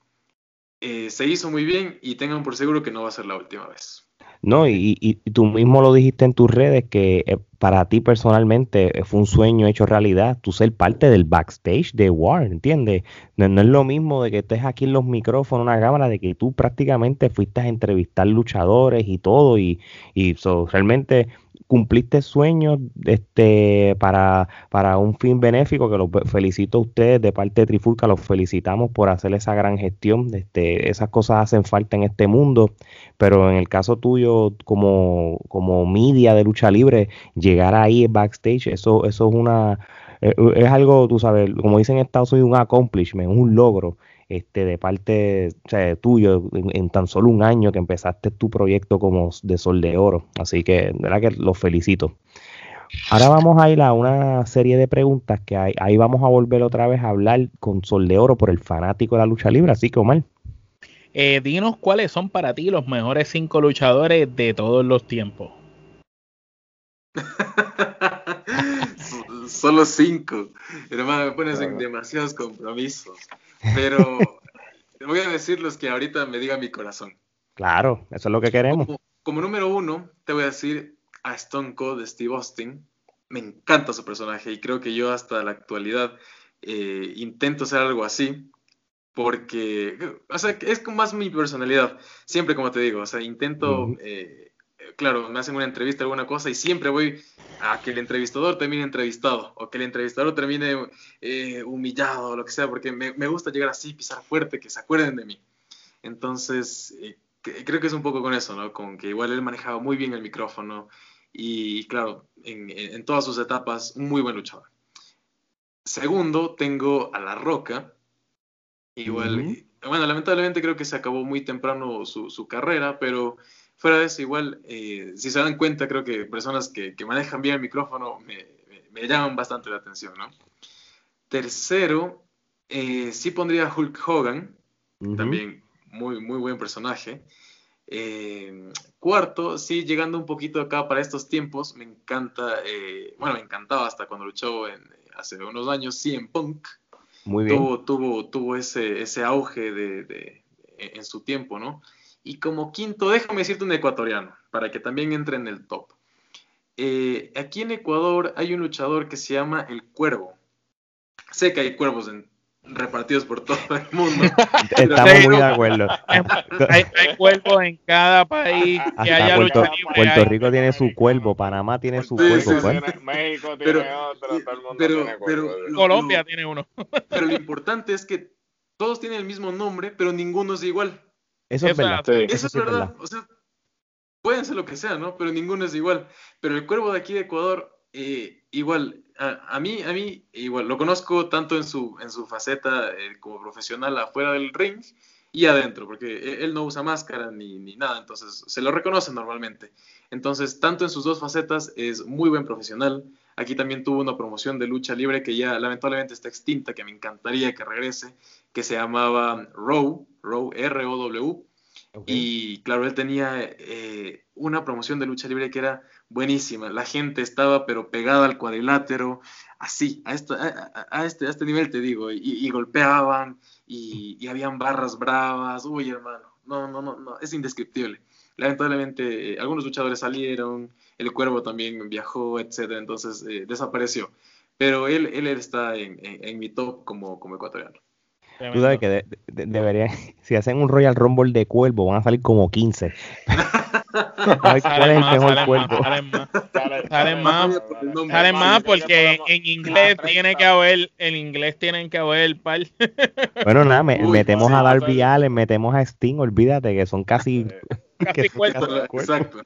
eh, se hizo muy bien y tengan por seguro que no va a ser la última vez. No, y, y, tú mismo lo dijiste en tus redes que eh, para ti personalmente eh, fue un sueño hecho realidad, tú ser parte del backstage de War, ¿entiendes? No, es lo mismo de que estés aquí en los micrófonos, una cámara, de que tú prácticamente fuiste a entrevistar luchadores y todo, y, y realmente cumpliste sueños este, para, para un fin benéfico, que los felicito a ustedes de parte de Trifulca, los felicitamos por hacer esa gran gestión, este, esas cosas hacen falta en este mundo, pero en el caso tuyo como, como media de lucha libre, llegar ahí backstage, eso, eso es una... Eh, es algo, tú sabes, como dicen en Estados Unidos, un accomplishment, un logro este, de parte tuyo en, tan solo un año que empezaste tu proyecto como de Sol de Oro. Así que, de verdad que los felicito. Ahora vamos a ir a una serie de preguntas que hay, ahí vamos a volver otra vez a hablar con Sol de Oro por el fanático de la lucha libre. Así que, Omar. Eh, dinos cuáles son para ti los mejores cinco luchadores de todos los tiempos. solo cinco. Hermano, me pones en demasiados compromisos. Pero voy a decir los que ahorita me diga mi corazón. Claro, eso es lo que queremos. Como, número uno, te voy a decir a Stone Cold de Steve Austin. Me encanta su personaje y creo que yo hasta la actualidad eh, intento ser algo así porque, o sea, es más mi personalidad. Siempre, como te digo, o sea, intento, eh, claro, me hacen una entrevista, alguna cosa, y siempre voy a que el entrevistador termine entrevistado, o que el entrevistador termine eh, humillado, o lo que sea, porque me, me, gusta llegar así, pisar fuerte, que se acuerden de mí. Entonces, eh, creo que es un poco con eso, ¿no? Con que igual él manejaba muy bien el micrófono, y claro, en, en todas sus etapas, un muy buen luchador. Segundo, tengo a La Roca, Igual, bueno, lamentablemente creo que se acabó muy temprano su, carrera, pero fuera de eso, igual, eh, si se dan cuenta, creo que personas que, manejan bien el micrófono me, llaman bastante la atención, ¿no? Tercero, eh, sí pondría Hulk Hogan, también muy, muy buen personaje. Eh, cuarto, sí, llegando un poquito acá para estos tiempos, me encanta, bueno, me encantaba hasta cuando luchó en, hace unos años, sí, en Punk. Tuvo, tuvo, tuvo ese, ese auge de, en su tiempo, ¿no? Y como quinto, déjame decirte un ecuatoriano, para que también entre en el top. Eh, aquí en Ecuador hay un luchador que se llama El Cuervo. Sé que hay cuervos repartidos por todo el mundo. Estamos muy de acuerdo. Hay, cuervos en cada país que haya Puerto, Puerto Rico tiene su cuervo, Panamá tiene su cuervo. Pues. México tiene otro, todo el mundo pero, tiene cuervo. Colombia tiene uno. Pero lo importante es que todos tienen el mismo nombre, pero ninguno es igual. Eso es verdad. Eso, es verdad. O sea, pueden ser lo que sea, ¿no? Pero ninguno es igual. Pero el cuervo de aquí de Ecuador, eh, igual, a, mí, a mí, igual, lo conozco tanto en su, en su faceta eh, como profesional afuera del ring y adentro, porque e, él no usa máscara ni, ni, nada, entonces se lo reconoce normalmente. Entonces, tanto en sus dos facetas es muy buen profesional. Aquí también tuvo una promoción de lucha libre que ya lamentablemente está extinta, que me encantaría que regrese, que se llamaba Row, Row, R-O-W. Y claro, él tenía eh, una promoción de lucha libre que era buenísima. La gente estaba pero pegada al cuadrilátero, así, a, esto, a, este, a este nivel te digo, y, golpeaban y, y, habían barras bravas, uy hermano, no, no, no, no, es indescriptible. Lamentablemente eh, algunos luchadores salieron, el cuervo también viajó, etcétera, entonces eh, desapareció. Pero él, él está en, en, mi top como, como ecuatoriano. Tú sabes que debería, si hacen un Royal Rumble de cuervo, van a salir como 15. ¿Cuál es el mejor cuerpo? Salen más, salen más, porque en inglés tiene que haber, en inglés tienen que haber par. Bueno, nada, metemos a Darby Allen, metemos a Sting, olvídate que son casi casi. Exacto.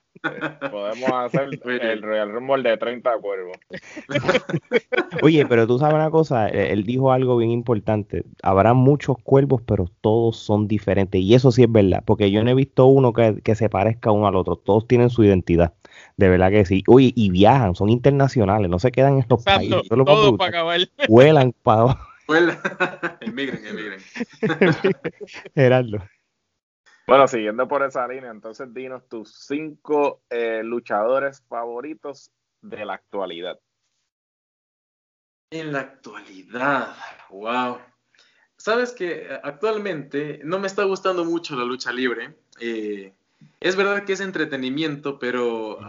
Podemos hacer el Royal Rumble de 30 cuervos. Oye, pero tú sabes una cosa, e, él dijo algo bien importante. Habrá muchos cuervos, pero todos son diferentes. Y eso sí es verdad, porque yo no he visto uno que, se parezca uno al otro. Todos tienen su identidad. De verdad que sí. Oye, y viajan, son internacionales, no se quedan en estos países. Todos para acabar. Vuelan para Vuelan. emigren, emigren. Gerardo. Bueno, siguiendo por esa línea, entonces dinos tus cinco eh, luchadores favoritos de la actualidad. En la actualidad, wow. Sabes que eh, actualmente no me está gustando mucho la lucha libre. Eh, es verdad que es entretenimiento, pero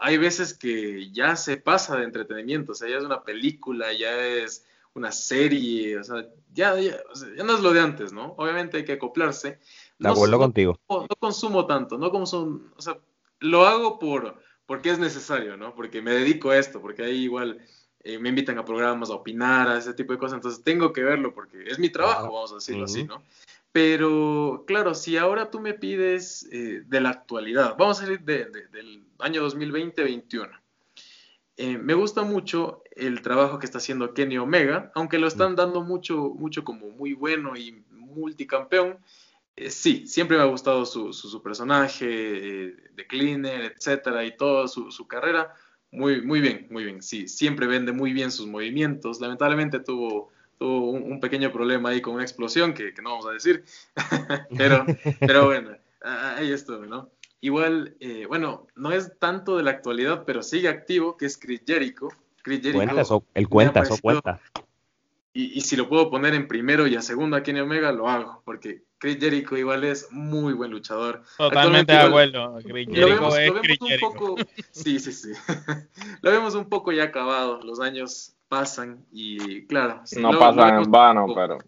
hay veces que ya se pasa de entretenimiento. O sea, ya es una película, ya es una serie, o sea, ya, ya, ya no es lo de antes, ¿no? Obviamente hay que acoplarse, de acuerdo contigo. No, consumo tanto, no consumo, o sea, lo hago por porque es necesario, ¿no? Porque me dedico a esto, porque ahí igual eh, me invitan a programas, a opinar, a ese tipo de cosas, entonces tengo que verlo porque es mi trabajo, vamos a decirlo así, ¿no? Pero claro, si ahora tú me pides eh, de la actualidad, vamos a salir del año 2020-21. Eh, me gusta mucho el trabajo que está haciendo Kenny Omega, aunque lo están dando mucho, mucho como muy bueno y multicampeón. Eh, sí, siempre me ha gustado su, su, personaje eh, de Cleaner, etcétera, y toda su, su, carrera. Muy, muy bien, muy bien. Sí, siempre vende muy bien sus movimientos. Lamentablemente tuvo, tuvo un, pequeño problema ahí con una explosión que, que no vamos a decir, pero, pero bueno, ahí estuvo, ¿no? Igual, eh, bueno, no es tanto de la actualidad, pero sigue activo, que es Chris Jericho. Chris Jericho. Me ha cuenta, parecido- cuenta. Y, y si lo puedo poner en primero y a segundo a Kenny Omega, lo hago, porque Chris Jericho igual es muy buen luchador. Totalmente de acuerdo. Chris Lo Jericho vemos, es lo vemos Chris un Jericho. poco, sí, sí, sí. lo vemos un poco ya acabado, los años pasan y claro. No lo- pasan en vano, pero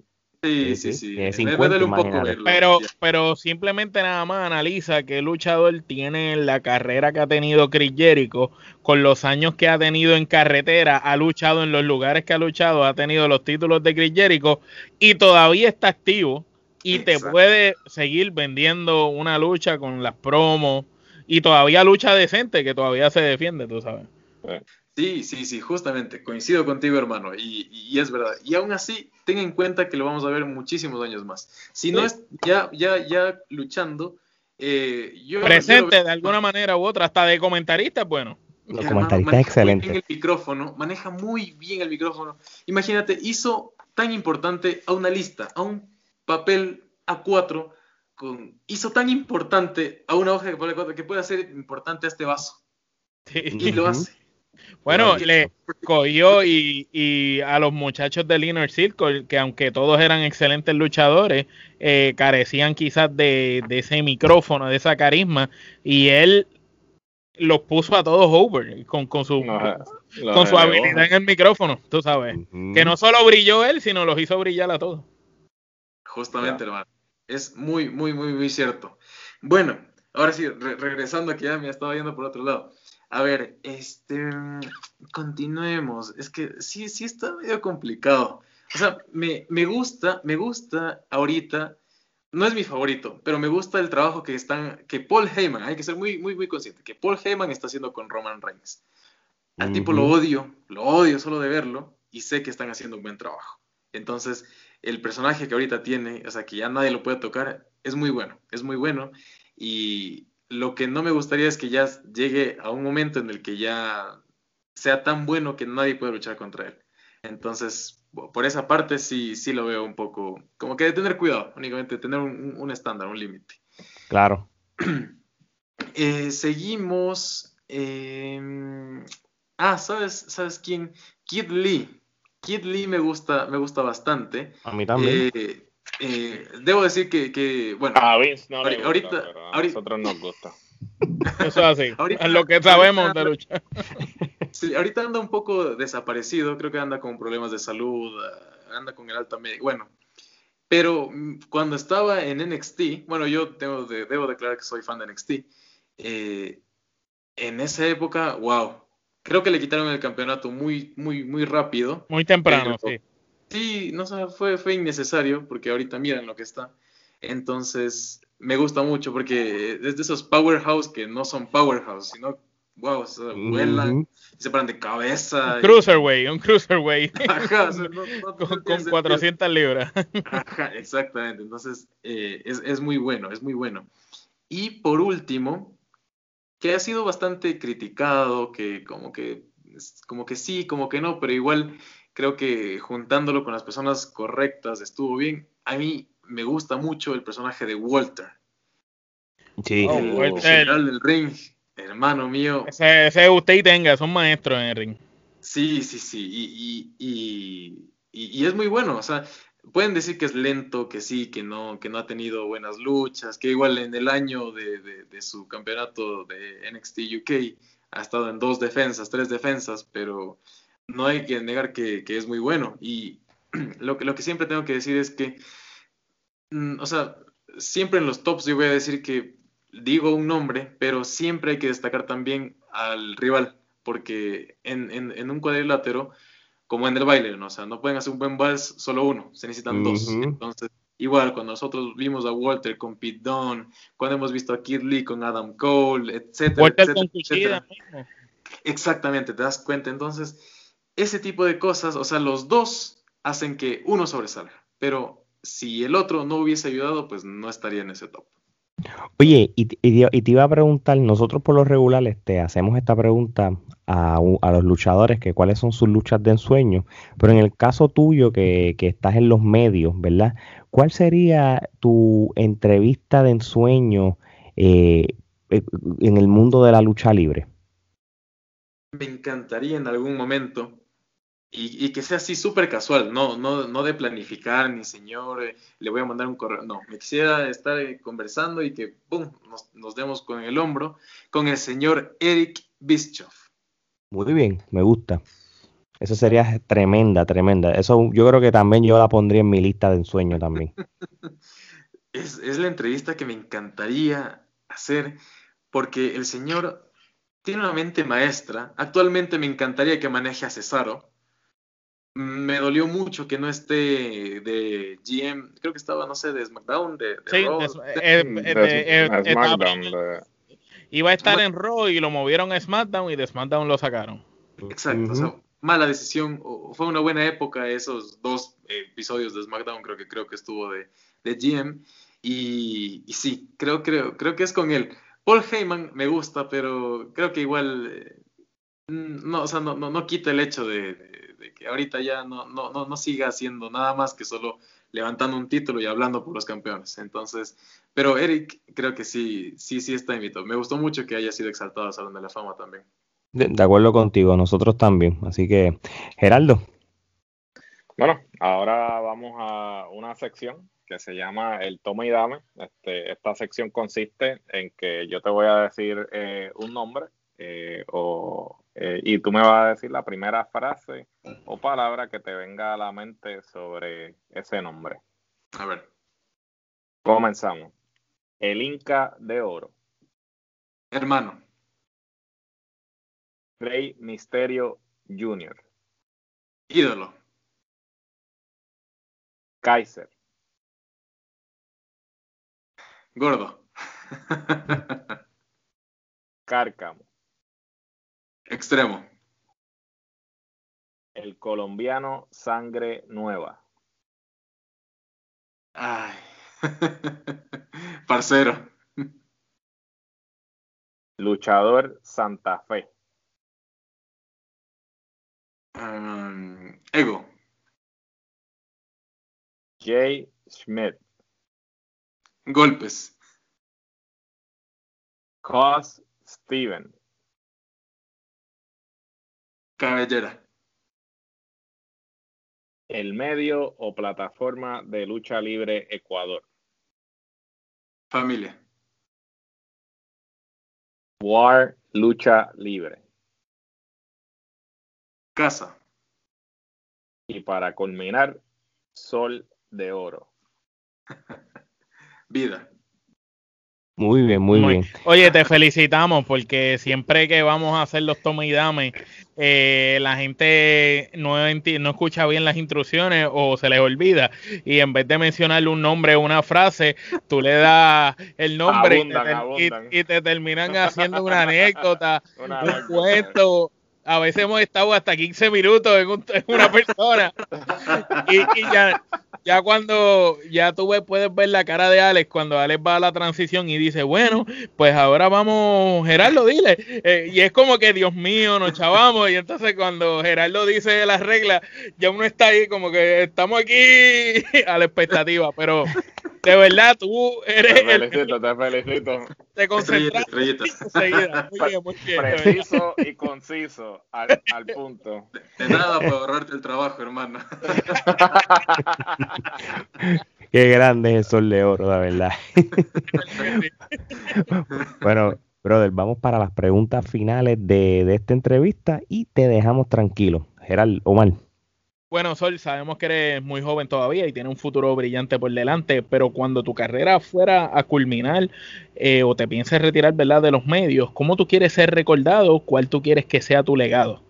Sí, Sí, sí, sí, sí. tiene Me- 50, me duele un poco verlo. Pero, ya. pero simplemente nada más analiza qué luchador tiene la carrera que ha tenido Chris Jericho, con los años que ha tenido en carretera, ha luchado en los lugares que ha luchado, ha tenido los títulos de Chris Jericho y todavía está activo y te Exacto. puede seguir vendiendo una lucha con las promos y todavía lucha decente que todavía se defiende, tú sabes. Sí, sí, sí, justamente, coincido contigo, hermano, y, y- es verdad. Y aún así, ten en cuenta que lo vamos a ver muchísimos años más. Si no es ya, ya, ya luchando, eh, yo... Presente de alguna manera u otra, hasta de comentarista, bueno. Los Hermano, comentaristas maneja muy excelentes. bien el micrófono, maneja muy bien el micrófono. Imagínate, hizo tan importante a una lista, a un papel A4, con, hizo tan importante a una hoja de papel A4 que puede hacer importante a este vaso. Y lo hace. Bueno, le cogió y, y a los muchachos del Inner Circle, que aunque todos eran excelentes luchadores, eh, carecían quizás de, de ese micrófono, de esa carisma, y él los puso a todos over con, con su, no, con su habilidad en el micrófono, tú sabes. Que no solo brilló él, sino los hizo brillar a todos. Justamente, hermano. Es muy, muy, muy, muy cierto. Bueno, ahora sí, re- regresando aquí, ya me estaba yendo por otro lado. A ver, este, continuemos. Es que sí, sí está medio complicado. O sea, me, me gusta, me gusta ahorita, no es mi favorito, pero me gusta el trabajo que están, que Paul Heyman, hay que ser muy, muy, muy consciente, que Paul Heyman está haciendo con Roman Reigns. Al tipo lo odio, lo odio solo de verlo y sé que están haciendo un buen trabajo. Entonces, el personaje que ahorita tiene, o sea, que ya nadie lo puede tocar, es muy bueno, es muy bueno. Y lo que no me gustaría es que ya llegue a un momento en el que ya sea tan bueno que nadie puede luchar contra él. Entonces, por esa parte sí, sí lo veo un poco, como que de tener cuidado, únicamente tener un, un- un estándar, un límite. Claro. Eh, seguimos. em, ah, ¿sabes, ¿sabes quién? Kid Lee. Kid Lee me gusta, me gusta bastante. A mí también. Eh, eh, debo decir que, que, bueno, A Vince no le Ahorita- gusta, ahorita- pero a ahorita- nosotros nos gusta. Eso es así. Ahorita- es lo que sabemos ahorita- de lucha. sí, ahorita anda un poco desaparecido, creo que anda con problemas de salud, ah, anda con el alta media, bueno. Pero mm, cuando estaba en NXT, bueno, yo tengo de- debo declarar que soy fan de NXT, eh, en esa época, wow, creo que le quitaron el campeonato muy, muy, muy rápido. Muy temprano, Pero- sí. Sí, no sé, fue, fue innecesario porque ahorita miran lo que está. Entonces, me gusta mucho porque es de esos powerhouse que no son powerhouse, sino, wow, o sea, vuelan, se paran de cabeza. y- Cruiserweight, un cruiserweight Ajá, o sea, no- no- no con, con sentido. 400 libras. Ajá, exactamente. Entonces, eh, es, es muy bueno, es muy bueno. Y por último, que ha sido bastante criticado, que como que, como que sí, como que no, pero igual creo que juntándolo con las personas correctas estuvo bien. A mí me gusta mucho el personaje de Walter, Sí. Oh, el Walter. general del ring, hermano mío. Ese, ese usted y tenga, son maestros en el ring. Sí, sí, sí, y, y, y, y- y es muy bueno, o sea, pueden decir que es lento, que sí, que no, que no ha tenido buenas luchas, que igual en el año de, su campeonato de NXT UK ha estado en dos defensas, tres defensas, pero no hay que negar que, es muy bueno. Y lo que, siempre tengo que decir es que, mm, o sea, siempre en los tops yo voy a decir que digo un nombre, pero siempre hay que destacar también al rival porque en un cuadrilátero, como en el baile, ¿no? O sea, no pueden hacer un buen vals solo uno, se necesitan dos. Entonces, igual, cuando nosotros vimos a Walter con Pete Dunne, cuando hemos visto a Kid Lee con Adam Cole, etcétera, Walter etcétera, etcétera. mismo. Exactamente, te das cuenta. Entonces, ese tipo de cosas, o sea, los dos hacen que uno sobresalga, pero si el otro no hubiese ayudado, pues no estaría en ese top. Oye, y, y te- iba a preguntar, nosotros por lo regular te hacemos esta pregunta a, a los luchadores, que cuáles son sus luchas de ensueño, pero en el caso tuyo que, que estás en los medios, ¿verdad? ¿Cuál sería tu entrevista de ensueño eh, eh, en el mundo de la lucha libre? me encantaría en algún momento y, que sea así súper casual, no, no, no de planificar, ni señor, eh, le voy a mandar un correo, no, me quisiera estar eh, conversando y que, ¡pum!, nos, nos, demos con el hombro con el señor Eric Bischoff. Muy bien, me gusta. Eso sería tremenda, tremenda. Eso yo creo que también yo la pondría en mi lista de ensueño también. es, es la entrevista que me encantaría hacer porque el señor tiene una mente maestra. Actualmente me encantaría que maneje a Cesaro me dolió mucho que no esté de GM, creo que estaba, no sé, de SmackDown, de, sí, de, SmackDown. Iba a estar en Raw y lo movieron a SmackDown y de SmackDown lo sacaron. Exacto, o sea, mala decisión. Fue una buena época esos dos episodios de SmackDown, creo que creo que estuvo de, de GM. Y, y, sí, creo, creo, creo que es con él. Paul Heyman me gusta, pero creo que igual eh, no, o sea, no, no, no quita el hecho de que ahorita ya no, no, no, no siga haciendo nada más que solo levantando un título y hablando por los campeones. Entonces, pero Eric creo que sí, sí, sí está invitado. Me gustó mucho que haya sido exaltado al Salón de la Fama también. De, acuerdo contigo, nosotros también. Así que, Geraldo. Bueno, ahora vamos a una sección que se llama el toma y dame. Este, esta sección consiste en que yo te voy a decir eh, un nombre eh, o eh, y tú me vas a decir la primera frase o palabra que te venga a la mente sobre ese nombre. A ver. Comenzamos. El Inca de Oro. Hermano. Rey Misterio Jr. Ídolo. Kaiser. Gordo. Cárcamo. Extremo. El colombiano Sangre Nueva. Ay. Parcero. Luchador Santa Fe. Um, ego. Jay Schmidt. Golpes. Cos Steven. Cabellera. El medio o plataforma de lucha libre Ecuador. Familia. War Lucha Libre. Casa. Y para culminar, Sol de Oro. Vida. Muy bien, muy, bien. Oye, te felicitamos porque siempre que vamos a hacer los toma y dame, eh, la gente no, no escucha bien las instrucciones o se les olvida. Y en vez de mencionarle un nombre o una frase, tú le das el nombre y, te, terminan haciendo una anécdota, un cuento a veces hemos estado hasta 15 minutos en, una persona. y, ya, ya cuando ya tú puedes ver la cara de Alex cuando Alex va a la transición y dice, bueno, pues ahora vamos, Gerardo, dile. Eh, y es como que, Dios mío, nos chavamos. Y entonces cuando Gerardo dice las reglas, ya uno está ahí como que estamos aquí a la expectativa. Pero de verdad, tú eres. Te felicito, te felicito. Te concentras enseguida. Muy bien, muy bien. Preciso y conciso, al, al punto. De, nada para ahorrarte el trabajo, hermano. Qué grande es el sol de oro, la verdad. bueno, brother, vamos para las preguntas finales de, de esta entrevista y te dejamos tranquilo. Gerald, Omar. Bueno, Sol, sabemos que eres muy joven todavía y tienes un futuro brillante por delante, pero cuando tu carrera fuera a culminar eh, o te pienses retirar ¿verdad? de los medios, ¿cómo tú quieres ser recordado? ¿Cuál tú quieres que sea tu legado?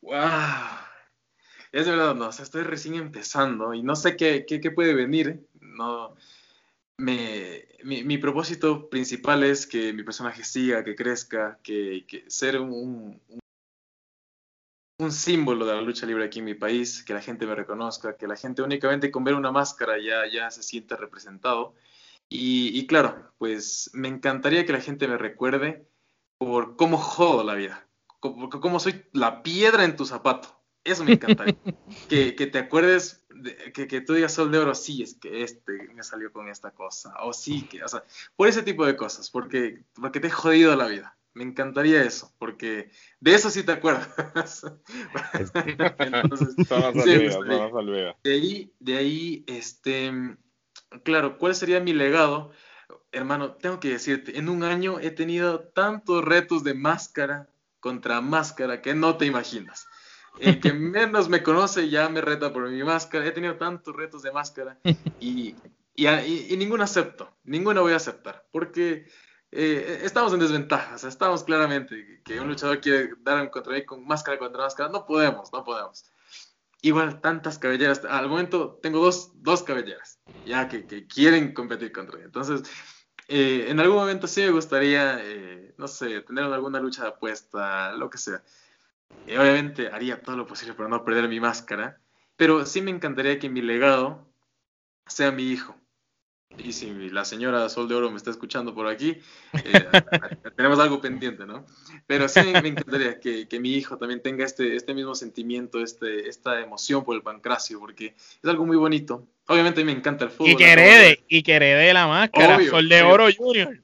¡Wow! Es verdad, no, o sea, estoy recién empezando y no sé qué, qué, puede venir. No, me, mi, mi, propósito principal es que mi personaje siga, que crezca, que, que ser un, un símbolo de la lucha libre aquí en mi país, que la gente me reconozca, que la gente únicamente con ver una máscara ya, ya se siente representado. Y, claro, pues me encantaría que la gente me recuerde por cómo jodo la vida, como, cómo soy la piedra en tu zapato. Eso me encantaría. que, que, te acuerdes, de, que, que, tú digas Sol de Oro, sí, es que este me salió con esta cosa, o sí, que, o sea, por ese tipo de cosas, porque, porque te he jodido la vida. Me encantaría eso, porque de eso sí te acuerdas. Entonces, De ahí, de ahí, este, claro, ¿cuál sería mi legado? Hermano, tengo que decirte, en un año he tenido tantos retos de máscara contra máscara que no te imaginas. El que menos me conoce ya me reta por mi máscara. He tenido tantos retos de máscara y, y, ninguno acepto. Ninguno voy a aceptar. Porque eh, estamos en desventaja. estamos claramente que un luchador quiere dar un contra con máscara contra máscara. No podemos, no podemos. Igual tantas cabelleras. Al momento tengo dos, dos cabelleras ya que, que quieren competir contra mí. Entonces, eh, en algún momento sí me gustaría, eh, no sé, tener alguna lucha de apuesta, lo que sea. obviamente haría todo lo posible para no perder mi máscara, pero sí me encantaría que mi legado sea mi hijo. Y si la señora Sol de Oro me está escuchando por aquí, eh, tenemos algo pendiente, ¿no? Pero sí me encantaría que, que, mi hijo también tenga este, este mismo sentimiento, este, esta emoción por el pancracio, porque es algo muy bonito. Obviamente a mí me encanta el fútbol. Y que herede, y que herede la máscara, Sol de Oro Junior.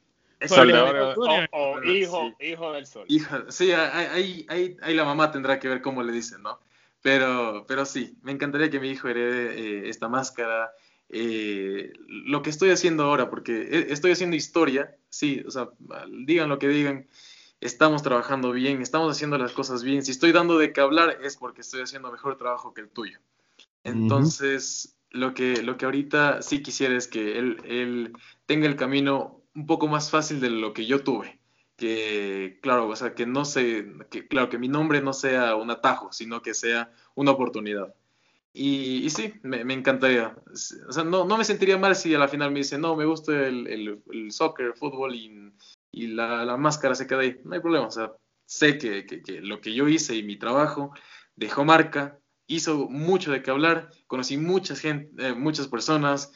Sol de Oro, o, hijo, hijo del Sol. sí, ahí, ahí, ahí la mamá tendrá que ver cómo le dicen, ¿no? Pero, pero sí, me encantaría que mi hijo herede eh, esta máscara, eh, lo que estoy haciendo ahora, porque e, estoy haciendo historia, sí, o sea, digan lo que digan, estamos trabajando bien, estamos haciendo las cosas bien. Si estoy dando de qué hablar es porque estoy haciendo mejor trabajo que el tuyo. Entonces, lo, que, lo que ahorita sí quisiera es que él, él tenga el camino un poco más fácil de lo que yo tuve que, claro, o sea, que no sé, que, claro, que mi nombre no sea un atajo, sino que sea una oportunidad. Y, sí, me, encantaría. O sea, no, no, me sentiría mal si a la final me dicen, no, me gusta el, el, soccer, el fútbol y, y la, la, máscara se queda ahí. No hay problema. O sea, sé que, que, lo que yo hice y mi trabajo dejó marca, hizo mucho de qué hablar, conocí mucha gente, eh, muchas personas,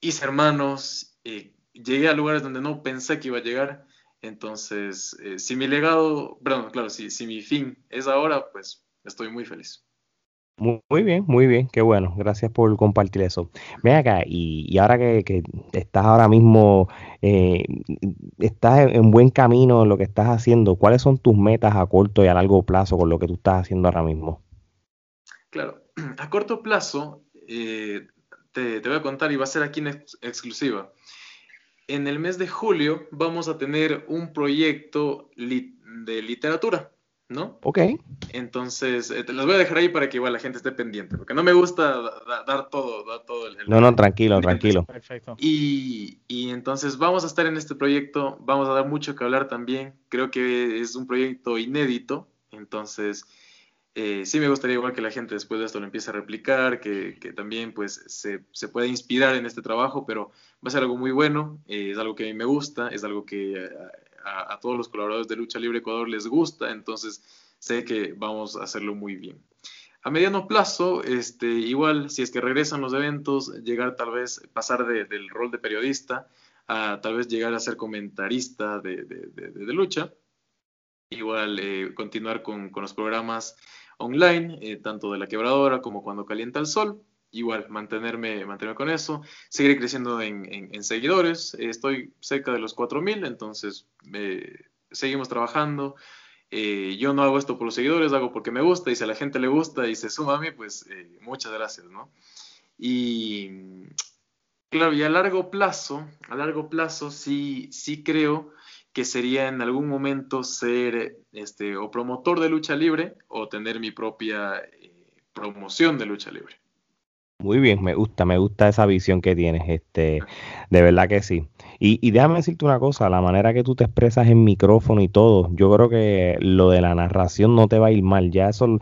hice hermanos, eh, llegué a lugares donde no pensé que iba a llegar. Entonces, eh, si mi legado, perdón, claro, si, si mi fin es ahora, pues estoy muy feliz. Muy bien, muy bien, qué bueno, gracias por compartir eso. Ven acá, y, ahora que, estás ahora mismo, eh, estás en buen camino en lo que estás haciendo, ¿cuáles son tus metas a corto y a largo plazo con lo que tú estás haciendo ahora mismo? Claro, a corto plazo, eh, te, voy a contar y va a ser aquí en exclusiva. En el mes de julio vamos a tener un proyecto de literatura ¿no? Ok. Entonces, eh, te los voy a dejar ahí para que igual la gente esté pendiente, porque no me gusta dar todo, dar todo el, No, no, tranquilo, tranquilo. Perfecto. Y, y, entonces vamos a estar en este proyecto, vamos a dar mucho que hablar también, creo que es un proyecto inédito, entonces eh, sí me gustaría igual que la gente después de esto lo empiece a replicar, que, que también pues se, se, pueda inspirar en este trabajo, pero va a ser algo muy bueno, eh, es algo que a mí me gusta, es algo que a, todos los colaboradores de Lucha Libre Ecuador les gusta, entonces sé que vamos a hacerlo muy bien. A mediano plazo, este, igual, si es que regresan los eventos, llegar tal vez, pasar del rol de periodista a tal vez llegar a ser comentarista de, de, lucha. Igual, eh, continuar con, con, los programas online, eh, tanto de la quebradora como cuando calienta el sol igual, mantenerme, mantenerme con eso, seguir creciendo en, seguidores, estoy cerca de los 4.000, entonces eh, seguimos trabajando. Eh, yo no hago esto por los seguidores, hago porque me gusta y si a la gente le gusta y se suma a mí, pues eh, muchas gracias, ¿no? Y claro, y a largo plazo, a largo plazo sí, sí creo que sería en algún momento ser este, o promotor de lucha libre o tener mi propia promoción de lucha libre. Muy bien, me gusta, me gusta esa visión que tienes, este, de verdad que sí. Y, y, déjame decirte una cosa, la manera que tú te expresas en micrófono y todo, yo creo que lo de la narración no te va a ir mal, ya eso,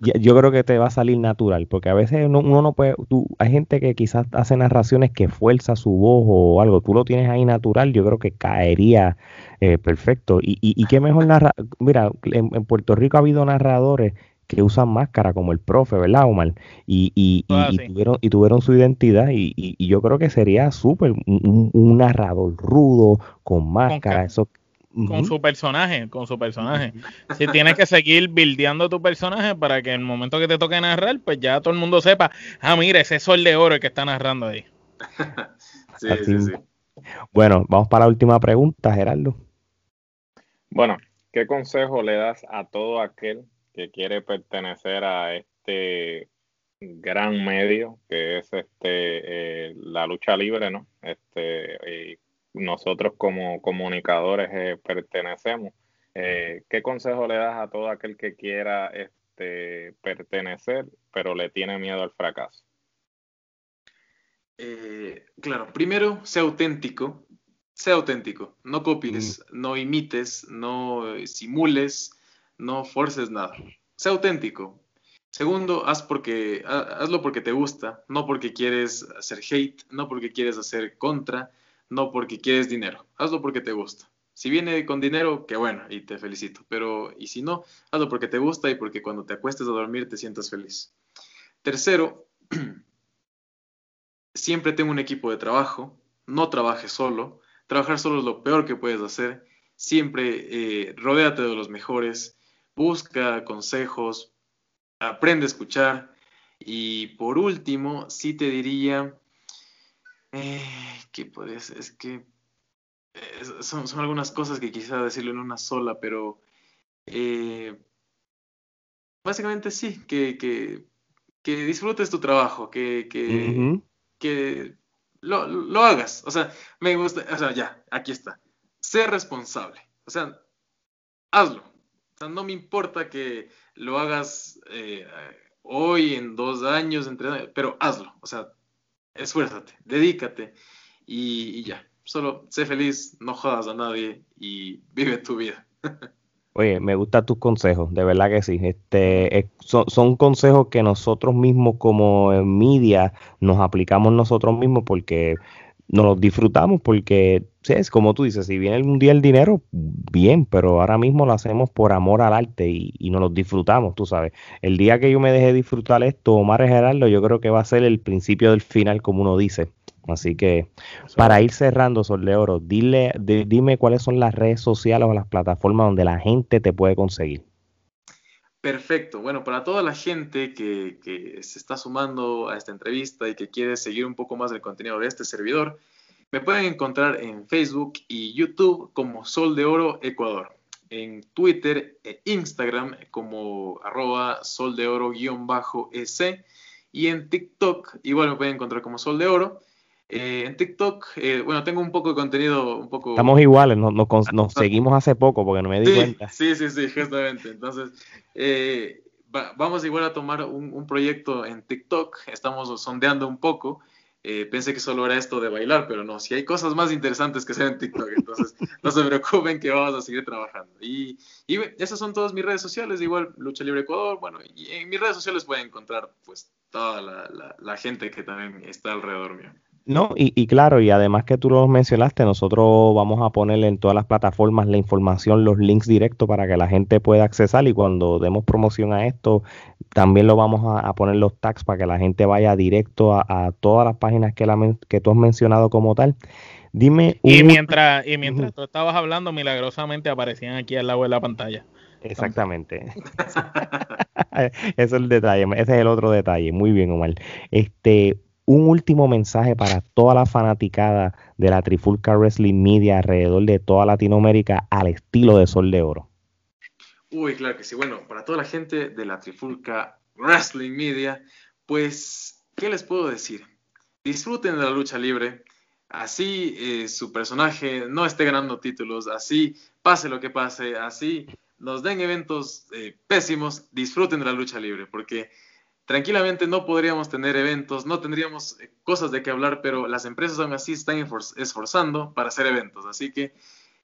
yo creo que te va a salir natural, porque a veces uno, no puede, tú, hay gente que quizás hace narraciones que fuerza su voz o algo, tú lo tienes ahí natural, yo creo que caería eh, perfecto. Y, y, y qué mejor narrar, mira, en Puerto Rico ha habido narradores que usan máscara como el profe, ¿verdad, Omar? Y, y, y, tuvieron, y tuvieron su identidad y, y yo creo que sería súper un, narrador rudo, con máscara, con eso. Con su personaje, con su personaje. Si tienes que seguir buildeando tu personaje para que en el momento que te toque narrar, pues ya todo el mundo sepa, ah, mira, ese sol de oro que está narrando ahí. sí, sí, sí. Bueno, vamos para la última pregunta, Gerardo. Bueno, ¿qué consejo le das a todo aquel que quiere pertenecer a este gran medio que es este eh, la lucha libre, ¿no? Este, y nosotros como comunicadores eh, pertenecemos. Eh, ¿Qué consejo le das a todo aquel que quiera este, pertenecer, pero le tiene miedo al fracaso? claro, primero, sea auténtico, sea auténtico, no copies, mm. no imites, no simules, no forces nada. Sea auténtico, Segundo, haz porque, hazlo porque te gusta, no porque quieres hacer hate, no porque quieres hacer contra, no porque quieres dinero. Hazlo porque te gusta. Si viene con dinero, qué bueno, y te felicito. Pero, y si no, hazlo porque te gusta y porque cuando te acuestes a dormir te sientas feliz. Tercero, siempre tengo un equipo de trabajo, no trabajes solo. Trabajar solo es lo peor que puedes hacer. Siempre eh, rodéate de los mejores, busca consejos, aprende a escuchar. Y por último, sí te diría eh, que puedes, es que eh, son, algunas cosas que quisiera decirlo en una sola, pero eh, básicamente sí, que, que, disfrutes tu trabajo, que, que, lo, lo, hagas. O sea, me gusta, o sea, ya, aquí está. Sé responsable. O sea, hazlo. No me importa que lo hagas eh, hoy, en dos años, entre, pero hazlo. O sea, esfuérzate, dedícate y, ya. Solo sé feliz, no jodas a nadie y vive tu vida. Oye, me gustan tus consejos, de verdad que sí. Este, son, consejos que nosotros mismos como media nos aplicamos nosotros mismos porque nos los disfrutamos porque, es como tú dices, si viene un día el dinero, bien, pero ahora mismo lo hacemos por amor al arte y, y nos los disfrutamos, tú sabes. El día que yo me deje disfrutar esto, Omar Gerardo, yo creo que va a ser el principio del final, como uno dice. Así que para ir cerrando, Sol de Oro, dile, dime cuáles son las redes sociales o las plataformas donde la gente te puede conseguir. Perfecto. Bueno, para toda la gente que, se está sumando a esta entrevista y que quiere seguir un poco más el contenido de este servidor, me pueden encontrar en Facebook y YouTube como Sol de Oro Ecuador, en Twitter e Instagram como arroba sol de oro-ec y en TikTok igual me pueden encontrar como Sol de Oro. Eh, en TikTok, eh, bueno, tengo un poco de contenido, un poco... Estamos iguales, nos, nos, seguimos hace poco porque no me di cuenta. Sí, sí, sí, justamente. Entonces, eh, vamos igual a tomar un, proyecto en TikTok, estamos sondeando un poco. pensé que solo era esto de bailar, pero no, si hay cosas más interesantes que hacer en TikTok, entonces no se preocupen que vamos a seguir trabajando. Y, y esas son todas mis redes sociales, igual Lucha Libre Ecuador, bueno, y en mis redes sociales pueden encontrar pues toda la, la gente que también está alrededor mío. No, y, claro, y además que tú lo mencionaste, nosotros vamos a ponerle en todas las plataformas la información, los links directos para que la gente pueda accesar y cuando demos promoción a esto, también lo vamos a, poner los tags para que la gente vaya directo a, todas las páginas que, la, que tú has mencionado como tal. Dime. Y mientras, y mientras tú estabas hablando, milagrosamente aparecían aquí al lado de la pantalla. Exactamente. ese es el detalle, ese es el otro detalle. Muy bien, Omar. Este, un último mensaje para toda la fanaticada de la Trifulca Wrestling Media alrededor de toda Latinoamérica al estilo de Sol de Oro. Uy, claro que sí. Bueno, para toda la gente de la Trifulca Wrestling Media, pues, ¿qué les puedo decir? Disfruten de la lucha libre. Así eh, su personaje no esté ganando títulos, así pase lo que pase, así nos den eventos eh, pésimos, disfruten de la lucha libre, porque tranquilamente no podríamos tener eventos, no tendríamos eh, cosas de qué hablar, pero las empresas aún así están esforzando para hacer eventos. Así que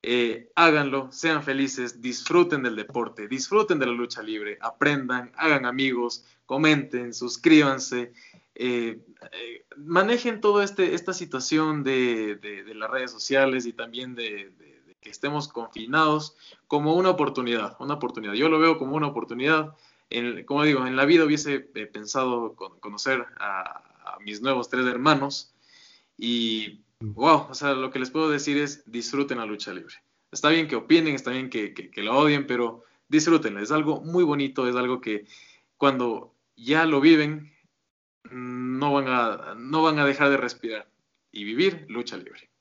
eh, háganlo, sean felices, disfruten del deporte, disfruten de la lucha libre, aprendan, hagan amigos, comenten, suscríbanse, eh, manejen toda este, esta situación de, las redes sociales y también de, de que estemos confinados como una oportunidad, una oportunidad. Yo lo veo como una oportunidad como digo, en la vida hubiese eh, pensado conocer a, mis nuevos tres hermanos y, wow, o sea, lo que les puedo decir es disfruten la lucha libre. Está bien que opinen, está bien que, que, la odien, pero disfrútenla. Es algo muy bonito, es algo que cuando ya lo viven, no van a, no van a dejar de respirar y vivir lucha libre.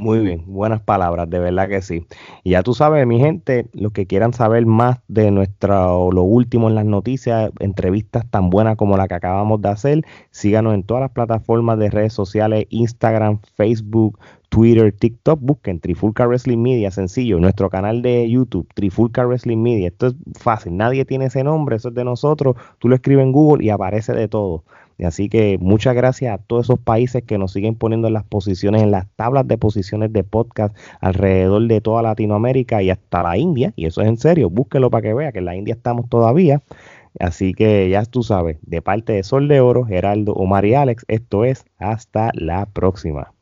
Muy bien, buenas palabras, de verdad que sí. Y ya tú sabes, mi gente, los que quieran saber más de nuestro, lo último en las noticias, entrevistas tan buenas como la que acabamos de hacer, síganos en todas las plataformas de redes sociales, Instagram, Facebook, Twitter, TikTok, busquen Trifulca Wrestling Media, sencillo, nuestro canal de YouTube, Trifulca Wrestling Media, esto es fácil, nadie tiene ese nombre, eso es de nosotros, tú lo escribes en Google y aparece de todo. Así que muchas gracias a todos esos países que nos siguen poniendo en las posiciones, en las tablas de posiciones de podcast alrededor de toda Latinoamérica y hasta la India. Y eso es en serio, búsquelo para que vea que en la India estamos todavía. Así que ya tú sabes, de parte de Sol de Oro, Geraldo, Omar y Alex, esto es hasta la próxima.